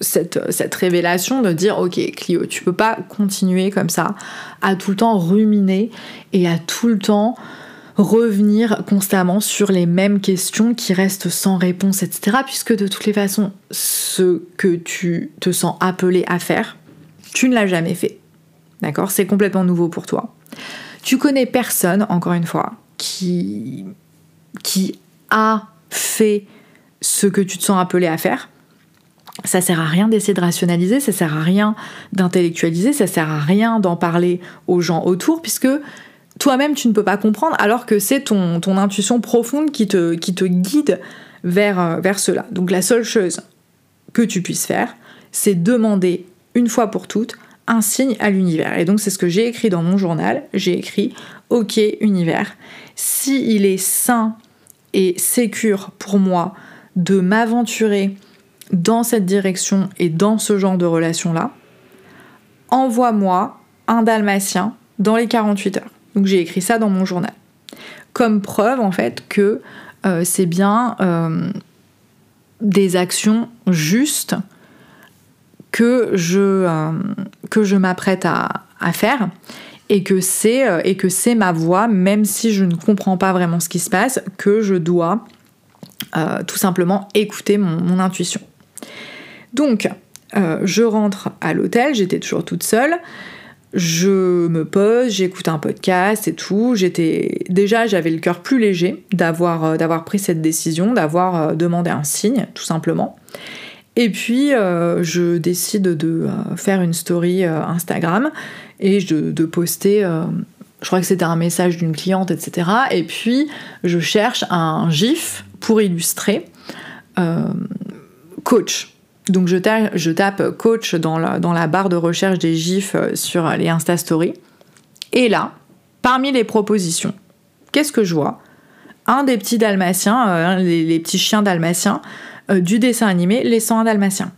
cette, cette, révélation de dire Ok, Clio, tu peux pas continuer comme ça, à tout le temps ruminer et à tout le temps revenir constamment sur les mêmes questions qui restent sans réponse, etc. Puisque de toutes les façons, ce que tu te sens appelé à faire, tu ne l'as jamais fait. D'accord? C'est complètement nouveau pour toi. Tu connais personne, encore une fois, qui qui a fait ce que tu te sens appelé à faire, ça sert à rien d'essayer de rationaliser, ça sert à rien d'intellectualiser, ça sert à rien d'en parler aux gens autour, puisque toi-même tu ne peux pas comprendre, alors que c'est ton, intuition profonde qui te, guide euh, vers cela. Donc la seule chose que tu puisses faire, c'est demander une fois pour toutes signe à l'univers. Et donc c'est ce que j'ai écrit dans mon journal. J'ai écrit OK univers, si il est sain et sécure pour moi de m'aventurer dans cette direction et dans ce genre de relation-là, envoie-moi un dalmatien dans les 48 heures. Donc j'ai écrit ça dans mon journal. Comme preuve en fait que euh, c'est bien euh, des actions justes que je, euh, que je m'apprête à, faire et que c'est euh, ma voix, même si je ne comprends pas vraiment ce qui se passe, que je dois euh, tout simplement écouter mon, intuition. Donc, je rentre à l'hôtel, j'étais toujours toute seule. je me pose, j'écoute un podcast et tout. J'étais déjà, j'avais le cœur plus léger d'avoir d'avoir pris cette décision, d'avoir demandé un signe, tout simplement. Et puis, euh, je décide de faire une story Instagram et de, poster. je crois que c'était un message d'une cliente, etc. Et puis, je cherche un GIF pour illustrer coach donc je, tape coach dans la, barre de recherche des gifs euh, sur les Insta Stories. Et là, parmi les propositions, qu'est-ce que je vois? Un des petits dalmatiens, euh, les, petits chiens dalmatiens euh, du dessin animé Les 101 dalmatiens.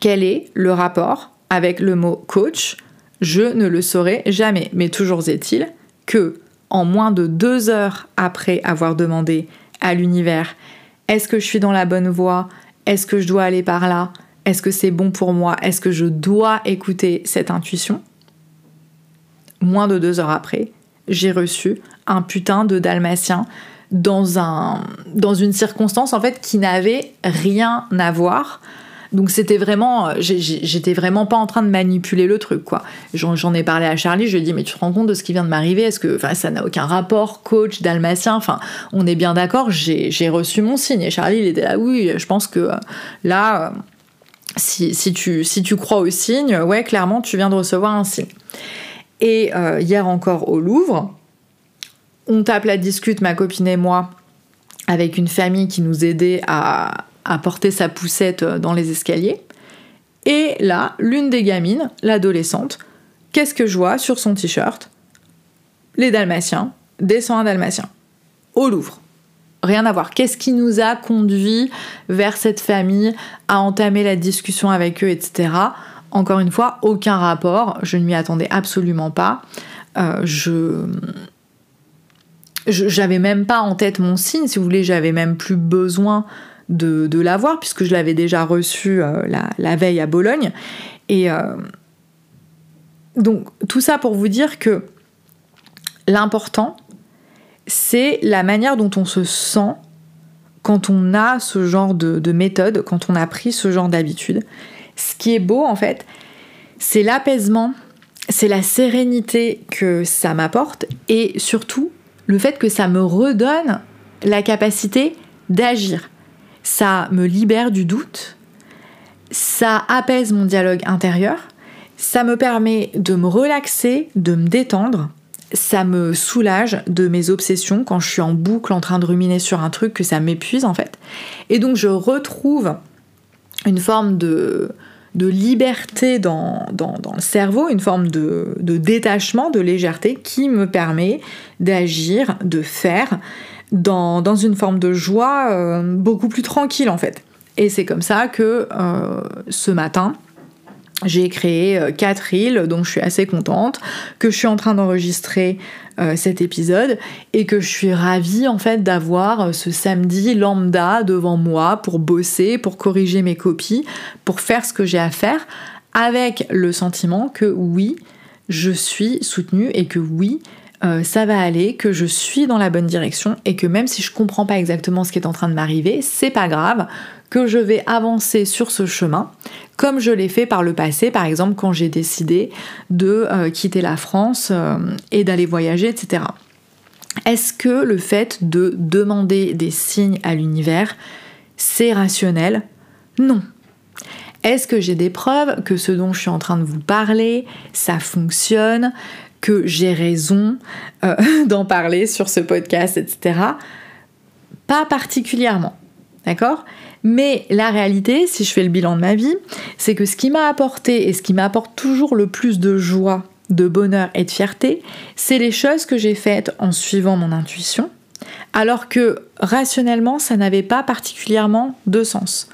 Quel est le rapport avec le mot coach Je ne le saurai jamais. Mais toujours est-il que en moins de deux heures après avoir demandé à l'univers est-ce que je suis dans la bonne voie? Est-ce que je dois aller par là? Est-ce que c'est bon pour moi? Est-ce que je dois écouter cette intuition? Moins de deux heures après, j'ai reçu un putain de dalmatien dans, un, dans une circonstance en fait qui n'avait rien à voir donc c'était vraiment, euh, j'étais vraiment pas en train de manipuler le truc, quoi. J'en ai parlé à Charlie, je lui ai dit, mais tu te rends compte de ce qui vient de m'arriver? Est-ce que, enfin, ça n'a aucun rapport, coach, dalmatien, enfin, on est bien d'accord, j'ai reçu mon signe. Et Charlie, il était là, oui, je pense que euh, là, euh, si, si, tu, si tu crois au signe, ouais, clairement, tu viens de recevoir un signe. Et hier encore au Louvre, on tape la discute, ma copine et moi, avec une famille qui nous aidait à, porter sa poussette euh, dans les escaliers. Et là, l'une des gamines, l'adolescente, qu'est-ce que je vois sur son t-shirt? Les Dalmatiens, descend un Dalmatien, au Louvre. Rien à voir. Qu'est-ce qui nous a conduit vers cette famille, à entamer la discussion avec eux, etc. Encore une fois, aucun rapport. Je ne m'y attendais absolument pas. Euh, je j'avais même pas en tête mon signe, si vous voulez, j'avais même plus besoin de, l'avoir, puisque je l'avais déjà reçu euh, la, veille à Bologne. Et euh, donc, tout ça pour vous dire que l'important, c'est la manière dont on se sent quand on a ce genre de, de méthode, quand on a pris ce genre d'habitude. Ce qui est beau, en fait, c'est l'apaisement, c'est la sérénité que ça m'apporte et surtout le fait que ça me redonne la capacité d'agir. Ça me libère du doute, ça apaise mon dialogue intérieur, ça me permet de me relaxer, de me détendre, ça me soulage de mes obsessions quand je suis en boucle en train de ruminer sur un truc que ça m'épuise en fait. Et donc je retrouve une forme de, de liberté dans, le cerveau, une forme de, détachement, de légèreté qui me permet d'agir, de faire dans, une forme de joie euh, beaucoup plus tranquille en fait. Et c'est comme ça que euh, ce matin, j'ai créé euh, quatre reels dont je suis assez contente, que je suis en train d'enregistrer cet épisode et que je suis ravie en fait d'avoir ce samedi lambda devant moi pour bosser, pour corriger mes copies, pour faire ce que j'ai à faire avec le sentiment que oui, je suis soutenue et que oui, euh, ça va aller, que je suis dans la bonne direction et que même si je comprends pas exactement ce qui est en train de m'arriver, c'est pas grave, que je vais avancer sur ce chemin, comme je l'ai fait par le passé, par exemple quand j'ai décidé de euh, quitter la France euh, et d'aller voyager, etc. Est-ce que le fait de demander des signes à l'univers, c'est rationnel? Non. Est-ce que j'ai des preuves que ce dont je suis en train de vous parler, ça fonctionne que j'ai raison euh, [LAUGHS] d'en parler sur ce podcast, etc. Pas particulièrement. D'accord? Mais la réalité, si je fais le bilan de ma vie, c'est que ce qui m'a apporté et ce qui m'apporte toujours le plus de joie, de bonheur et de fierté, c'est les choses que j'ai faites en suivant mon intuition, alors que rationnellement, ça n'avait pas particulièrement de sens.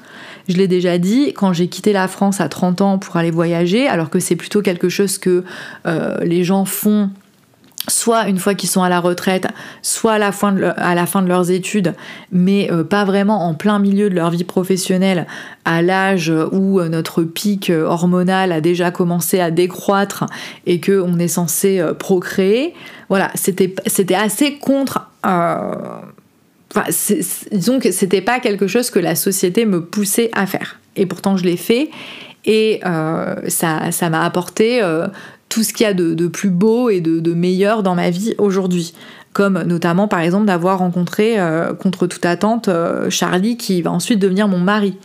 Je l'ai déjà dit, quand j'ai quitté la France à 30 ans pour aller voyager, alors que c'est plutôt quelque chose que euh, les gens font soit une fois qu'ils sont à la retraite, soit à la fin de, leurs études, mais euh, pas vraiment en plein milieu de leur vie professionnelle, à l'âge où euh, notre pic hormonal a déjà commencé à décroître et qu'on est censé procréer. Voilà, c'était assez contre Enfin, disons que c'était pas quelque chose que la société me poussait à faire. Et pourtant, je l'ai fait. Et euh, ça, m'a apporté euh, tout ce qu'il y a de, plus beau et de, meilleur dans ma vie aujourd'hui. Comme notamment par exemple d'avoir rencontré euh, contre toute attente euh, Charlie qui va ensuite devenir mon mari.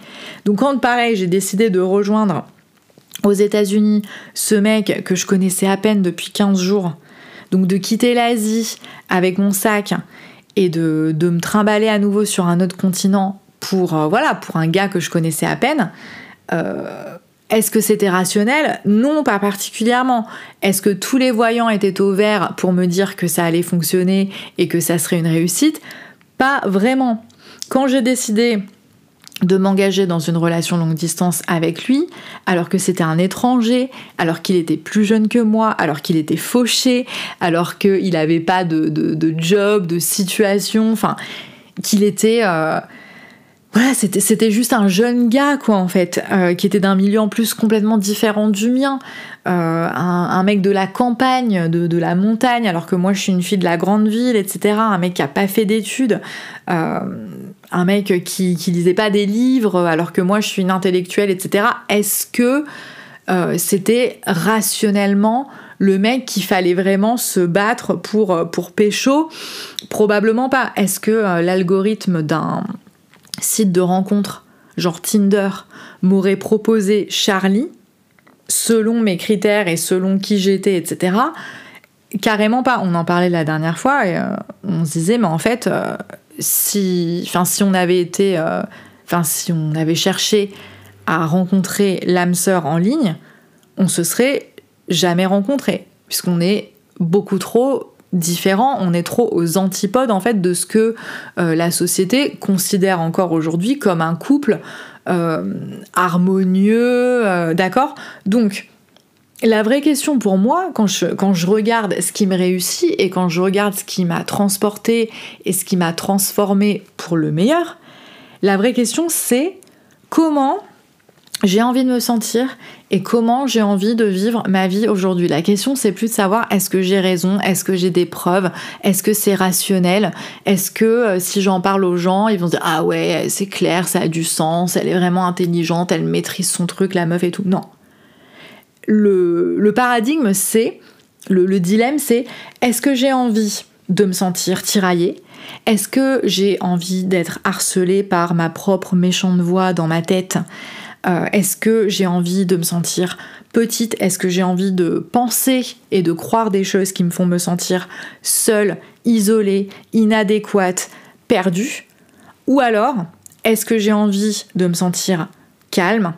Donc quand pareil j'ai décidé de rejoindre aux États-Unis ce mec que je connaissais à peine depuis 15 jours, donc de quitter l'Asie avec mon sac et de, me trimballer à nouveau sur un autre continent pour, euh, voilà, pour un gars que je connaissais à peine, est-ce que c'était rationnel? Non, pas particulièrement. Est-ce que tous les voyants étaient au vert pour me dire que ça allait fonctionner et que ça serait une réussite? Pas vraiment. Quand j'ai décidé de m'engager dans une relation longue distance avec lui, alors que c'était un étranger, alors qu'il était plus jeune que moi, alors qu'il était fauché, alors qu'il n'avait pas de, job, de situation, enfin, qu'il était... Euh, voilà, c'était juste un jeune gars, quoi, en fait, euh, qui était d'un milieu en plus complètement différent du mien. Euh, un, mec de la campagne, de, la montagne, alors que moi je suis une fille de la grande ville, etc. Un mec qui a pas fait d'études, euh, un mec qui, qui lisait pas des livres, alors que moi je suis une intellectuelle, etc. Est-ce que c'était rationnellement le mec qu'il fallait vraiment se battre pour, pour pécho? Probablement pas. Est-ce que l'algorithme d'un site de rencontre, genre Tinder, m'aurait proposé Charlie, selon mes critères et selon qui j'étais, etc., carrément pas. On en parlait la dernière fois et euh, on se disait, mais en fait, euh, si, si on avait été, euh, enfin, si on avait cherché à rencontrer l'âme sœur en ligne, on se serait jamais rencontré, puisqu'on est beaucoup trop différent, on est trop aux antipodes en fait de ce que euh, la société considère encore aujourd'hui comme un couple euh, harmonieux, euh, d'accord? Donc la vraie question pour moi, quand je, quand je regarde ce qui me réussit et quand je regarde ce qui m'a transporté et ce qui m'a transformé pour le meilleur, la vraie question c'est comment j'ai envie de me sentir et comment j'ai envie de vivre ma vie aujourd'hui. La question c'est plus de savoir est-ce que j'ai raison, est-ce que j'ai des preuves, est-ce que c'est rationnel, est-ce que euh, si j'en parle aux gens, ils vont dire ah ouais, c'est clair, ça a du sens, elle est vraiment intelligente, elle maîtrise son truc, la meuf et tout. Non. Le, paradigme c'est, le, le dilemme c'est est-ce que j'ai envie de me sentir tiraillée? Est-ce que j'ai envie d'être harcelée par ma propre méchante voix dans ma tête? Euh, est-ce que j'ai envie de me sentir petite? Est-ce que j'ai envie de penser et de croire des choses qui me font me sentir seule, isolée, inadéquate, perdue? Ou alors, est-ce que j'ai envie de me sentir calme,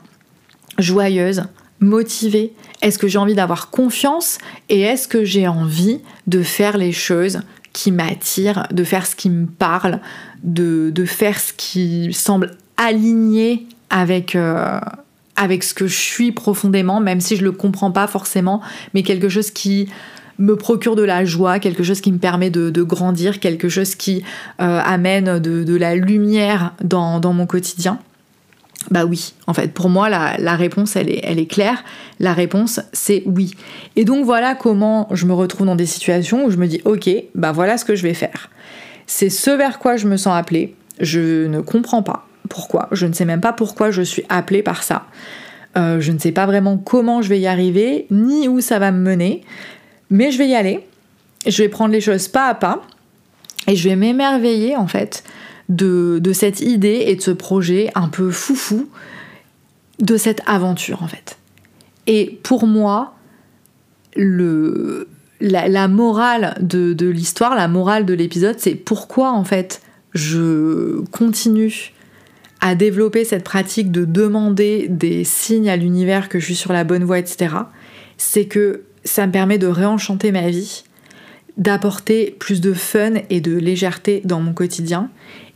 joyeuse, motivée? Est-ce que j'ai envie d'avoir confiance? Et est-ce que j'ai envie de faire les choses qui m'attirent, de faire ce qui me parle, de, de faire ce qui semble aligné avec, euh, avec ce que je suis profondément, même si je le comprends pas forcément, mais quelque chose qui me procure de la joie, quelque chose qui me permet de, grandir, quelque chose qui euh, amène de, la lumière dans, mon quotidien Bah oui, en fait, pour moi, la, réponse, elle est, elle est claire. La réponse, c'est oui. Et donc voilà comment je me retrouve dans des situations où je me dis, ok, bah voilà ce que je vais faire. C'est ce vers quoi je me sens appelée. Je ne comprends pas pourquoi. Je ne sais même pas pourquoi je suis appelée par ça. Euh, je ne sais pas vraiment comment je vais y arriver, ni où ça va me mener, mais je vais y aller. Je vais prendre les choses pas à pas et je vais m'émerveiller en fait de, cette idée et de ce projet un peu foufou, de cette aventure en fait. Et pour moi, la, morale de l'histoire, la morale de l'épisode, c'est pourquoi en fait je continue à développer cette pratique de demander des signes à l'univers que je suis sur la bonne voie, etc., c'est que ça me permet de réenchanter ma vie, d'apporter plus de fun et de légèreté dans mon quotidien,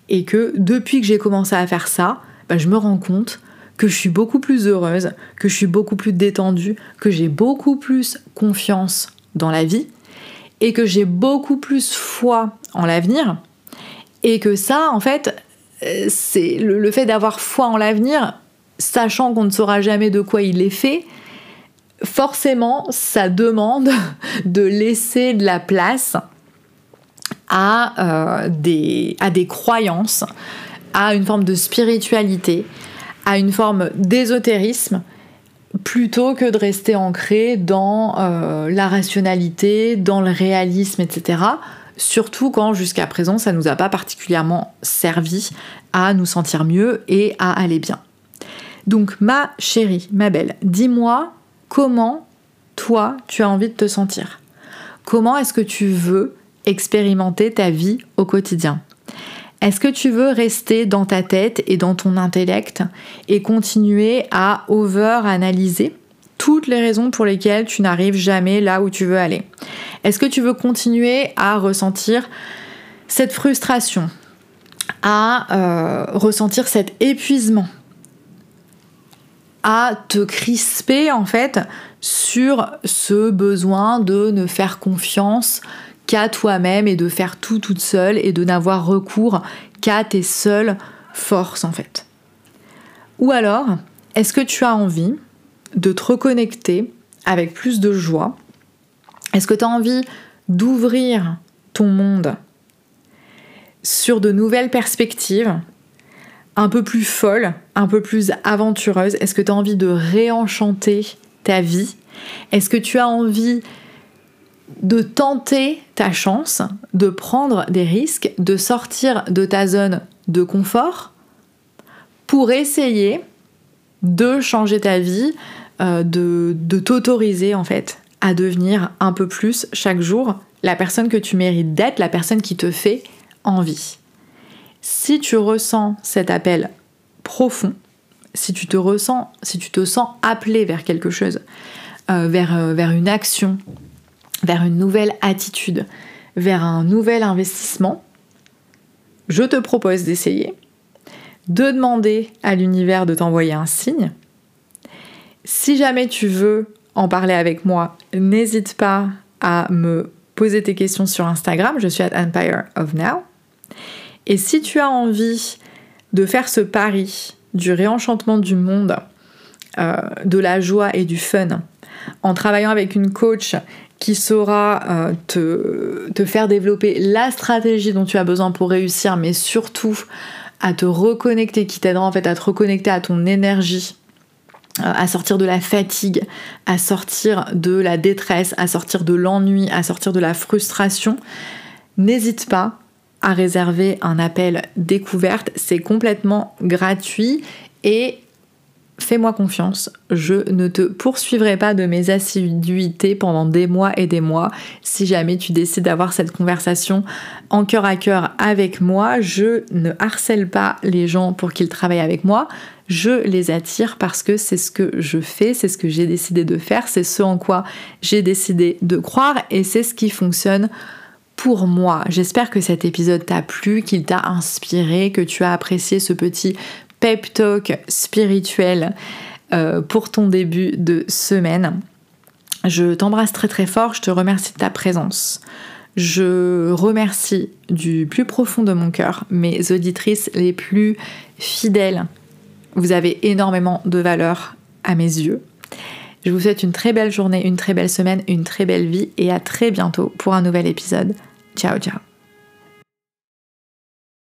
et que depuis que j'ai commencé à faire ça, bah, je me rends compte que je suis beaucoup plus heureuse, que je suis beaucoup plus détendue, que j'ai beaucoup plus confiance dans la vie, et que j'ai beaucoup plus foi en l'avenir, et que ça, en fait, c'est le, fait d'avoir foi en l'avenir, sachant qu'on ne saura jamais de quoi il est fait, forcément, ça demande [LAUGHS] de laisser de la place à, euh, des, à des croyances, à une forme de spiritualité, à une forme d'ésotérisme plutôt que de rester ancré dans euh, la rationalité, dans le réalisme, etc. Surtout quand jusqu'à présent ça ne nous a pas particulièrement servi à nous sentir mieux et à aller bien. Donc ma chérie, ma belle, dis-moi comment toi tu as envie de te sentir. Comment est-ce que tu veux expérimenter ta vie au quotidien? Est-ce que tu veux rester dans ta tête et dans ton intellect et continuer à over-analyser? Toutes les raisons pour lesquelles tu n'arrives jamais là où tu veux aller Est-ce que tu veux continuer à ressentir cette frustration, à euh, ressentir cet épuisement, à te crisper en fait sur ce besoin de ne faire confiance qu'à toi-même et de faire tout toute seule et de n'avoir recours qu'à tes seules forces en fait? Ou alors, est-ce que tu as envie de te reconnecter avec plus de joie. Est-ce que tu as envie d'ouvrir ton monde sur de nouvelles perspectives, un peu plus folles, un peu plus aventureuses? Est-ce que tu as envie de réenchanter ta vie? Est-ce que tu as envie de tenter ta chance, de prendre des risques, de sortir de ta zone de confort pour essayer de changer ta vie, de, de t'autoriser en fait à devenir un peu plus chaque jour la personne que tu mérites d'être, la personne qui te fait envie. Si tu ressens cet appel profond, si tu te ressens, si tu te sens appelé vers quelque chose, euh, vers, euh, vers une action, vers une nouvelle attitude, vers un nouvel investissement, je te propose d'essayer, de demander à l'univers de t'envoyer un signe. Si jamais tu veux en parler avec moi, n'hésite pas à me poser tes questions sur Instagram, je suis at Empire of Now. Et si tu as envie de faire ce pari du réenchantement du monde, euh, de la joie et du fun, en travaillant avec une coach qui saura euh, te, te, faire développer la stratégie dont tu as besoin pour réussir, mais surtout à te reconnecter, qui t'aidera en fait à te reconnecter à ton énergie, à sortir de la fatigue, à sortir de la détresse, à sortir de l'ennui, à sortir de la frustration. N'hésite pas à réserver un appel découverte, c'est complètement gratuit et fais-moi confiance, je ne te poursuivrai pas de mes assiduités pendant des mois et des mois. Si jamais tu décides d'avoir cette conversation en cœur à cœur avec moi, je ne harcèle pas les gens pour qu'ils travaillent avec moi. Je les attire parce que c'est ce que je fais, c'est ce que j'ai décidé de faire, c'est ce en quoi j'ai décidé de croire et c'est ce qui fonctionne pour moi. J'espère que cet épisode t'a plu, qu'il t'a inspiré, que tu as apprécié ce petit pep talk spirituel euh, pour ton début de semaine. Je t'embrasse très très fort, je te remercie de ta présence. Je remercie du plus profond de mon cœur mes auditrices les plus fidèles. Vous avez énormément de valeur à mes yeux. Je vous souhaite une très belle journée, une très belle semaine, une très belle vie et à très bientôt pour un nouvel épisode. Ciao ciao